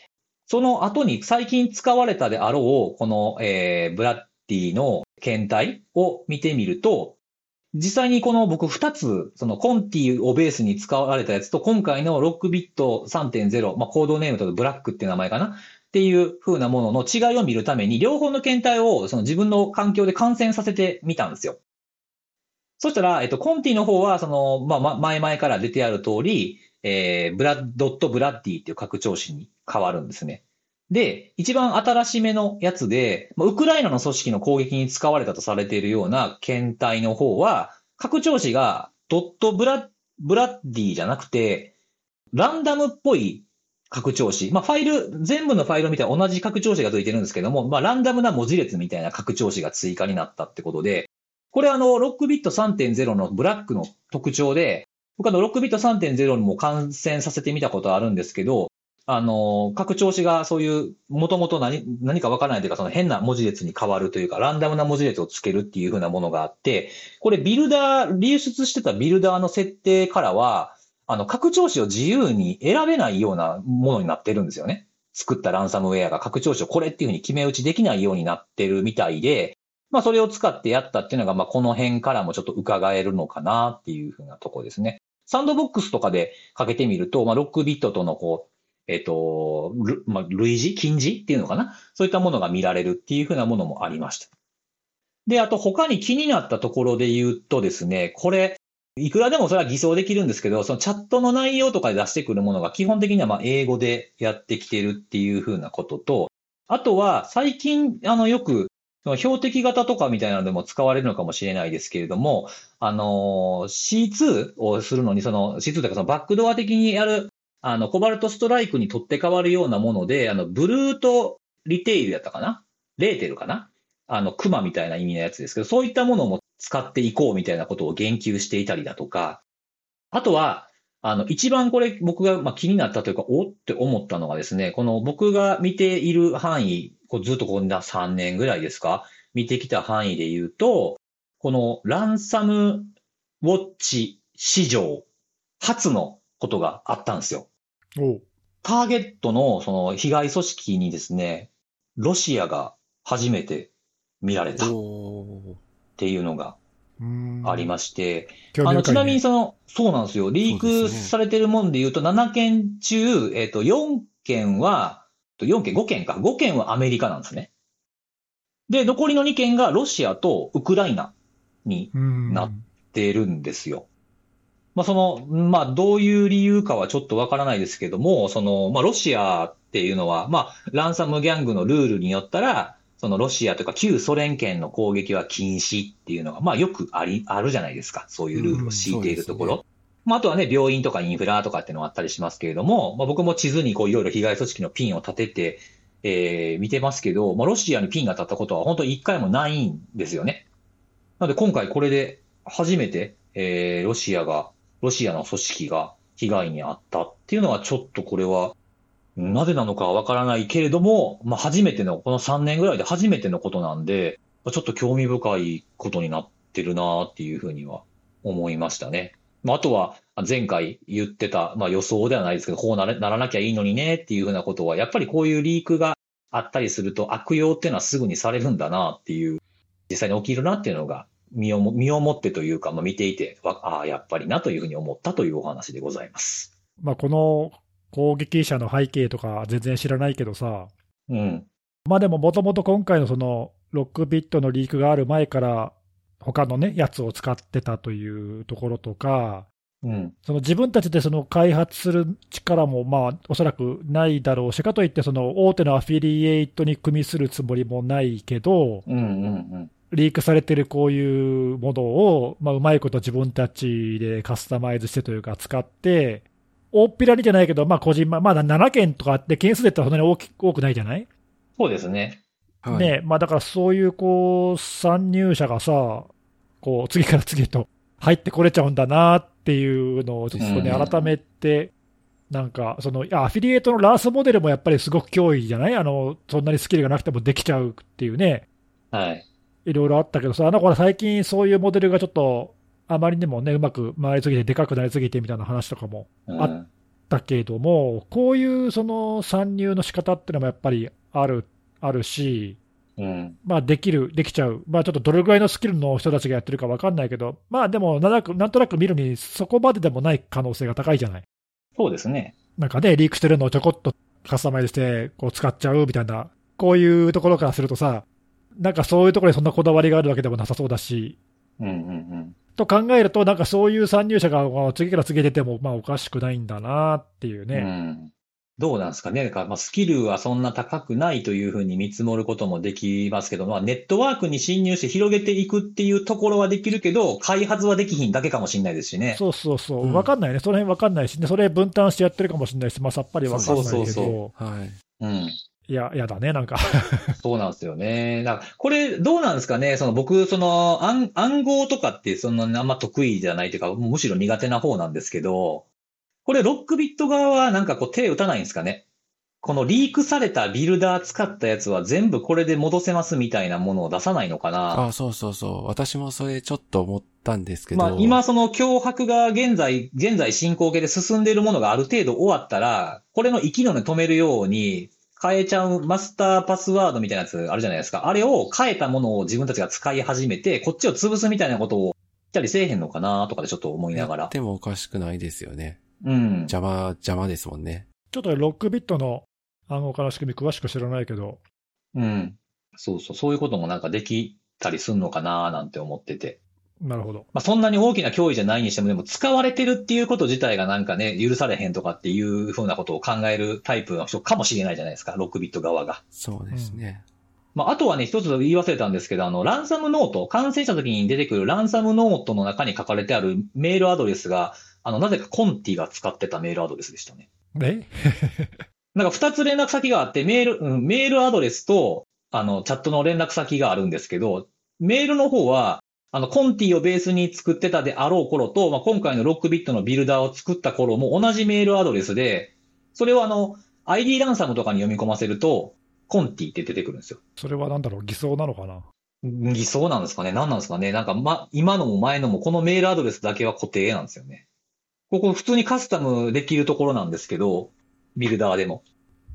その後に最近使われたであろう、この、えーブラッディの検体を見てみると、実際にこの僕二つ、そのコンティをベースに使われたやつと、今回のロックビット3.0、まあ、コードネームとブラックっていう名前かな？っていう風なものの違いを見るために、両方の検体をその自分の環境で感染させてみたんですよ。そしたら、えっと、コンティの方は、その、まあ、ま前々から出てある通り、えー、ブラッドットブラッディっていう拡張子に変わるんですね。で、一番新しめのやつで、ウクライナの組織の攻撃に使われたとされているような検体の方は、拡張子がドットブラブラッディじゃなくて、ランダムっぽい拡張子。まあ、ファイル、全部のファイルを見たら同じ拡張子がついてるんですけども、まあ、ランダムな文字列みたいな拡張子が追加になったってことで、これあの、ロックビット3.0のブラックの特徴で、僕あの、ロックビット3.0にも感染させてみたことあるんですけど、あの、拡張子がそういう、もともと何、何かわからないというか、その変な文字列に変わるというか、ランダムな文字列をつけるっていう風なものがあって、これビルダー、流出してたビルダーの設定からは、あの、拡張子を自由に選べないようなものになってるんですよね。作ったランサムウェアが拡張子をこれっていう風に決め打ちできないようになってるみたいで、まあそれを使ってやったっていうのが、まあこの辺からもちょっと伺えるのかなっていう風なとこですね。サンドボックスとかでかけてみると、まあロックビットとのこう、えっ、と、まあ、類似？近似？っていうのかな？そういったものが見られるっていう風なものもありました。で、あと他に気になったところで言うとですね、これ、いくらでもそれは偽装できるんですけど、そのチャットの内容とかで出してくるものが基本的にはまあ英語でやってきてるっていう風なことと、あとは最近、あの、よく、標的型とかみたいなのでも使われるのかもしれないですけれども、あの、C2 をするのに、その C2 というかそのバックドア的にやる、あの、コバルトストライクに取って変わるようなもので、あの、ブルートリテイルやったかな？レーテルかな？あの、クマみたいな意味のやつですけど、そういったものも使っていこうみたいなことを言及していたりだとか、あとは、あの、一番これ僕がま気になったというか、おっ？て思ったのがですね、この僕が見ている範囲、こうずっとこんな3年ぐらいですか？見てきた範囲で言うと、このランサムウォッチ史上初のことがあったんですよ。ターゲットのその被害組織にですね、ロシアが初めて見られたっおていうのがありまして、ねあの、ちなみにその、そうなんですよ。リークされてるもんで言うと、7件中、えっ、と、4件は、4件、5件か。5件はアメリカなんですね。で、残りの2件がロシアとウクライナにうんなってるんですよ。まあ、その、まあ、どういう理由かはちょっとわからないですけども、その、まあ、ロシアっていうのは、まあ、ランサムギャングのルールによったら、そのロシアというか旧ソ連圏の攻撃は禁止っていうのが、まあ、よくあり、あるじゃないですか。そういうルールを敷いているところ。まあ、あとはね、病院とかインフラとかっていうのはあったりしますけれども、まあ、僕も地図にこういろいろ被害組織のピンを立てて、えー見てますけど、まあ、ロシアにピンが立ったことは本当に一回もないんですよね。なので今回これで初めて、えーロシアが、ロシアの組織が被害に遭ったっていうのはちょっとこれは、なぜなのかわからないけれども、まあ初めての、この3年ぐらいで初めてのことなんで、ちょっと興味深いことになってるなっていうふうには思いましたね。まあ、あとは、前回言ってた、まあ予想ではないですけど、こうなれならなきゃいいのにねっていうふうなことは、やっぱりこういうリークがあったりすると悪用っていうのはすぐにされるんだなっていう、実際に起きるなっていうのが、身をも、身をもってというか、まあ見ていて、わああ、やっぱりなというふうに思ったというお話でございます。まあ、この攻撃者の背景とか全然知らないけどさ、うん。まあでももともと今回のそのロックビットのリークがある前から、他のね、やつを使ってたというところとか、うん。その自分たちでその開発する力も、まあ、おそらくないだろうし、かといって、その大手のアフィリエイトに組みするつもりもないけど、うんうんうん。リークされてるこういうものを、まあ、うまいこと自分たちでカスタマイズしてというか、使って、大っぴらにじゃないけど、まあ、個人、まあ、まだ7件とかあって、件数で言ったらそんなに大き多くないじゃない、そうですね。はい。ねまあ、だからそういうこう参入者がさ、こう次から次へと入ってこれちゃうんだなっていうのを、ちょっとね、うん改めて、なんか、そのアフィリエイトのラースモデルもやっぱりすごく脅威じゃない？あの、そんなにスキルがなくてもできちゃうっていうね、はい。いろいろあったけどさ、あの子ら最近そういうモデルがちょっと、あまりにもね、うまく回りすぎて、でかくなりすぎてみたいな話とかもうんあだけども、こういうその参入の仕方っていうのもやっぱりあるあるし、うん。まあ、できる、できちゃう、まあ、ちょっとどれぐらいのスキルの人たちがやってるか分かんないけど、まあでもなんとなく、なんとなく見るに、そこまででもない可能性が高いじゃない？そうですね。なんかね、リークしてるのをちょこっとカスタマイズしてこう使っちゃうみたいな、こういうところからするとさ、なんかそういうところにそんなこだわりがあるわけでもなさそうだし、うんうんうん。と考えると、なんかそういう参入者がまあ次から次へ出ても、まあおかしくないんだなっていううね。ん。どうなんですかね。なんかまあ、スキルはそんな高くないというふうに見積もることもできますけど、まあ、ネットワークに侵入して広げていくっていうところはできるけど、開発はできひんだけかもしれないですしね。そうそうそうう、ん分かんないね、その辺分かんないし、ね、それ分担してやってるかもしれないし、まあ、さっぱり分かんないけど、そうそうそはい。うん。いや、やだね、なんか。そうなんですよね。だからこれ、どうなんですかね？その僕、その暗、暗号とかって、その、あんま得意じゃないというか、むしろ苦手な方なんですけど、これ、ロックビット側はなんかこう手打たないんですかね？このリークされたビルダー使ったやつは全部これで戻せますみたいなものを出さないのかな？あ、そうそうそう。私もそれちょっと思ったんですけど。まあ、今その脅迫が現在、現在進行形で進んでいるものがある程度終わったら、これの生きので止めるように、変えちゃうマスターパスワードみたいなやつあるじゃないですか。あれを変えたものを自分たちが使い始めて、こっちを潰すみたいなことを言ったりせえへんのかなとかでちょっと思いながら。やってもおかしくないですよね。うん。邪魔、邪魔ですもんね。ちょっとロックビットの暗号化の仕組み、詳しく知らないけど、うん。そうそう、そういうこともなんかできたりすんのかななんて思ってて。なるほど。まあ、そんなに大きな脅威じゃないにしても、でも使われてるっていうこと自体がなんかね、許されへんとかっていうふうなことを考えるタイプの人かもしれないじゃないですか、ロックビット側が。そうですね。まあ、あとはね、一つ言い忘れたんですけど、あの、ランサムノート、感染した時に出てくるランサムノートの中に書かれてあるメールアドレスが、あの、なぜかコンティが使ってたメールアドレスでしたね。え？なんか二つ連絡先があって、メール、うん、メールアドレスと、あの、チャットの連絡先があるんですけど、メールの方は、あの、コンティをベースに作ってたであろう頃と、まあ、今回のロックビットのビルダーを作った頃も同じメールアドレスで、それをあの、ID ランサムとかに読み込ませると、コンティって出てくるんですよ。それはなんだろう、偽装なのかな？偽装なんですかね？何なんですかね？なんか、ま、今のも前のもこのメールアドレスだけは固定なんですよね。ここ普通にカスタムできるところなんですけど、ビルダーでも。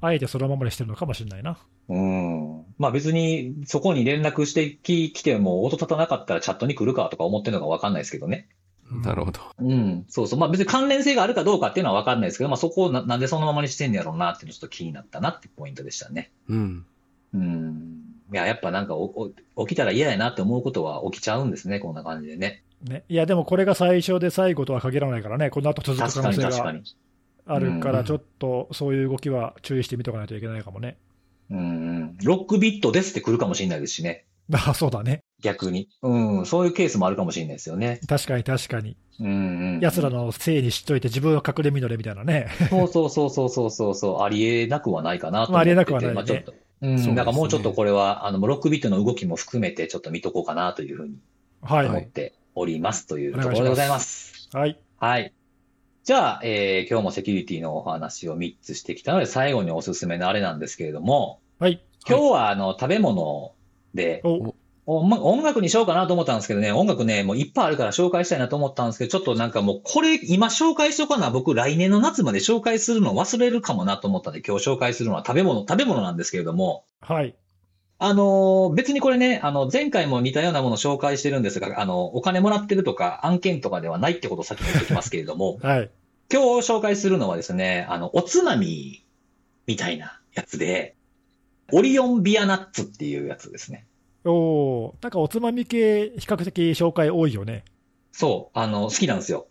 あえてそのままにしてるのかもしれないな。うん。まあ別にそこに連絡してききても音立たなかったらチャットに来るかとか思ってるのかわかんないですけどね。うんなるほど。うん。そうそう。まあ別に関連性があるかどうかっていうのはわかんないですけど、まあそこをななんでそのままにしてんねやろうなっていうのちょっと気になったなってポイントでしたね。うん。うん。いや、やっぱなんかおお起きたら嫌やなって思うことは起きちゃうんですね。こんな感じでね。ね、いや、でもこれが最初で最後とは限らないからね、この後続く確か可能性がに確かに。あるから、うんちょっとそういう動きは注意してみとかないといけないかもね。うん。ロックビットですって来るかもしれないですしね。あそうだね。逆に。うん。そういうケースもあるかもしれないですよね。確かに確かに。うん、うん。奴らのせいにしといて自分は隠れみのれみたいなね。そうそうそうそうそうそうそう、ありえなくはないかなとまあ思ってて。ありえなくはないねまあちょっと。う。そうんねなんかもうちょっとこれは、あの、ロックビットの動きも含めてちょっと見とこうかなというふうにはい。思っておりますというところでございます。はい。はい。じゃあ、えー今日もセキュリティのお話を3つしてきたので、最後におすすめのあれなんですけれども、はい。今日はあの、食べ物で、お、おま音楽にしようかなと思ったんですけどね、音楽ね、もういっぱいあるから紹介したいなと思ったんですけど、ちょっとなんかもうこれ今紹介しようかな、僕来年の夏まで紹介するの忘れるかもなと思ったんで、今日紹介するのは食べ物、食べ物なんですけれども、はい。あのー別にこれね、あの、前回も似たようなものを紹介してるんですが、あの、お金もらってるとか案件とかではないってことを先に言っておきますけれども、はい。今日紹介するのはですね、あの、おつまみみたいなやつで、オリオンビアナッツっていうやつですね。おーなんかおつまみ系、比較的紹介多いよね。そう、あの、好きなんですよ。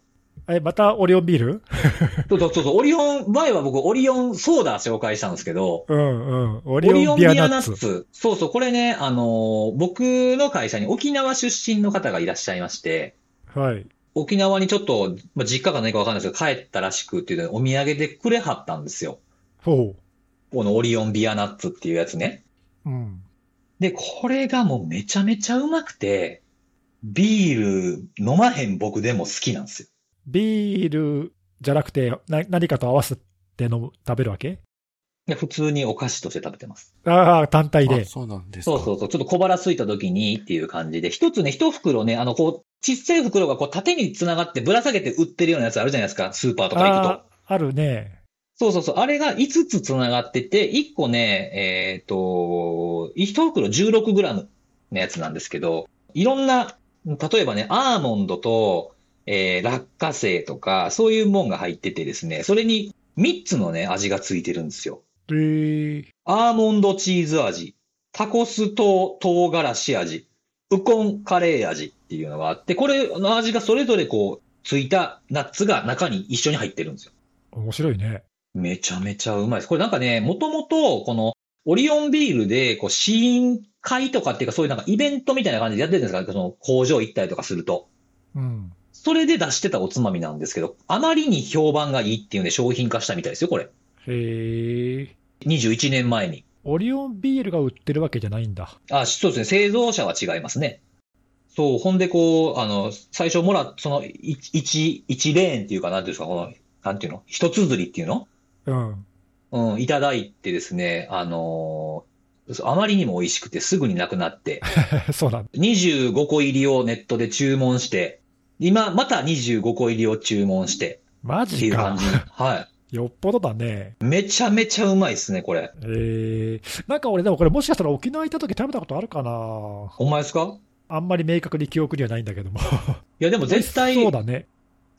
え、またオリオンビール？そ うそうそうそう、オリオン、前は僕オリオンソーダ紹介したんですけど、うんうん。オオリオンビアナッツ。ツ。そうそう、これね、あのー僕の会社に沖縄出身の方がいらっしゃいまして、はい。沖縄にちょっと、まあ、実家か何かわかんないですけど、帰ったらしくっていうのをお土産でくれはったんですよ。ほこのオリオンビアナッツっていうやつね。う。うん。で、これがもうめちゃめちゃうまくて、ビール飲まへん僕でも好きなんですよ。ビールじゃなくて、な何かと合わせて飲む、食べるわけ？で普通にお菓子として食べてます。ああ、単体で。あそうなんですか。そうそうそう。ちょっと小腹空いた時にっていう感じで、一つね、一袋ね、あの、こう、ちっちゃい袋がこう縦に繋がってぶら下げて売ってるようなやつあるじゃないですか、スーパーとか行くと。ああ、あるね。そうそうそう。あれが5つ繋がってて、1個ね、えっ、と、1袋 16g のやつなんですけど、いろんな、例えばね、アーモンドと、えー、落花生とか、そういうもんが入っててですね、それに3つのね、味がついてるんですよ。えー、アーモンドチーズ味、タコスと唐辛子味、ウコンカレー味っていうのがあって、これの味がそれぞれこう、ついたナッツが中に一緒に入ってるんですよ。面白いね。めちゃめちゃうまいです。これなんかね、もともと、この、オリオンビールで、こう、試飲会とかっていうか、そういうなんかイベントみたいな感じでやってるんですか？その工場行ったりとかすると。うん。それで出してたおつまみなんですけど、あまりに評判がいいっていうんで商品化したみたいですよ、これ。へえ。21年前に。オリオンビールが売ってるわけじゃないんだ。あ、そうですね。製造者は違いますね。そう、ほんでこう、あの、最初もらっ、その、い一、一レーンっていうか、なんていうんですか、この、なんていうの？一つ釣りっていうの？うん。うん、いただいてですね、あのーあまりにも美味しくてすぐになくなって、そうなんだ。25個入りをネットで注文して、今、また25個入りを注文して、マっていジかう感じ。。は よっぽどだね。い。めちゃめちゃうまいですね、これ。えー、なんか俺、でもこれもしかしたら沖縄行った時食べたことあるかなほんまですか？あんまり明確に記憶にはないんだけども。いや、でも絶対そう、だね。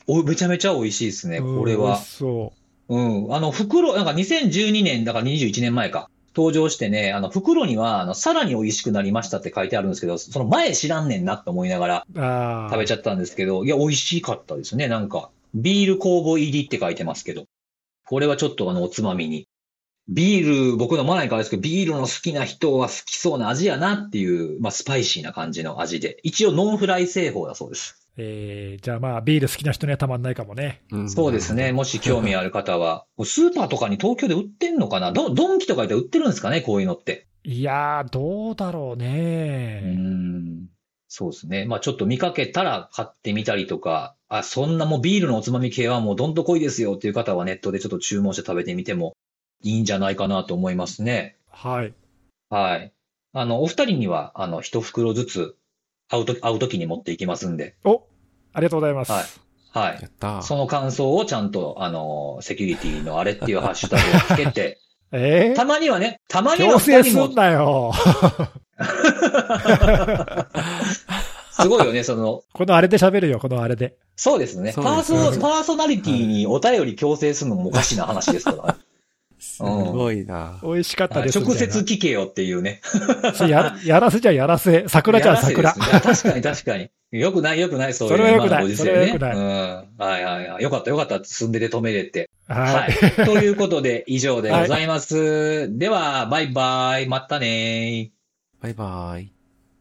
おめちゃめちゃ美味しいですね、うんこれは美味し。そうん。あの、袋、なんか2012年、だから21年前か。登場してね、あの、袋には、あの、さらに美味しくなりましたって書いてあるんですけど、その前知らんねんなって思いながら。食べちゃったんですけど、いや、美味しかったですね。なんか、ビール酵母入りって書いてますけど。これはちょっとあの、おつまみに。ビール、僕飲まないからですけど、ビールの好きな人は好きそうな味やなっていう、まあ、スパイシーな感じの味で。一応、ノンフライ製法だそうです。えー、じゃあまあ、ビール好きな人にはたまんないかもね。うんそうですね。。もし興味ある方は。スーパーとかに東京で売ってんのかな？ドドンキとかで売ってるんですかね？こういうのって。いやー、どうだろううね。ん。そうですね。まあちょっと見かけたら買ってみたりとか、あ、そんなもうビールのおつまみ系はもうどんと濃いですよっていう方はネットでちょっと注文して食べてみてもいいんじゃないかなと思いますね。はい。はい。あの、お二人には、あの、一袋ずつ会うと、会うときに持っていきますんで、おありがとうございます。はいはいや。ったその感想をちゃんと、あの、セキュリティのあれっていうハッシュタグをつけて、えー？たまにはね、たまには強制二人もすん、なよ。すごいよね、その、このあれで喋るよ、このあれで。そうですね。パーソ、パーソナリティにお便り強制するのもおかしな話ですから。すごいな。美味しかったです。直接聞けよっていうね。そうや、やらせじゃやらせ。桜じゃ桜。ね確かに確かに。よくないよくない、そういうそれは良くない今のご時世ねそれは良くないうん。はいはいはい。よかったよかった。進んでて止めれて。ははいい。ということで、以上でございます。では、バイバイ。またねバイバイ。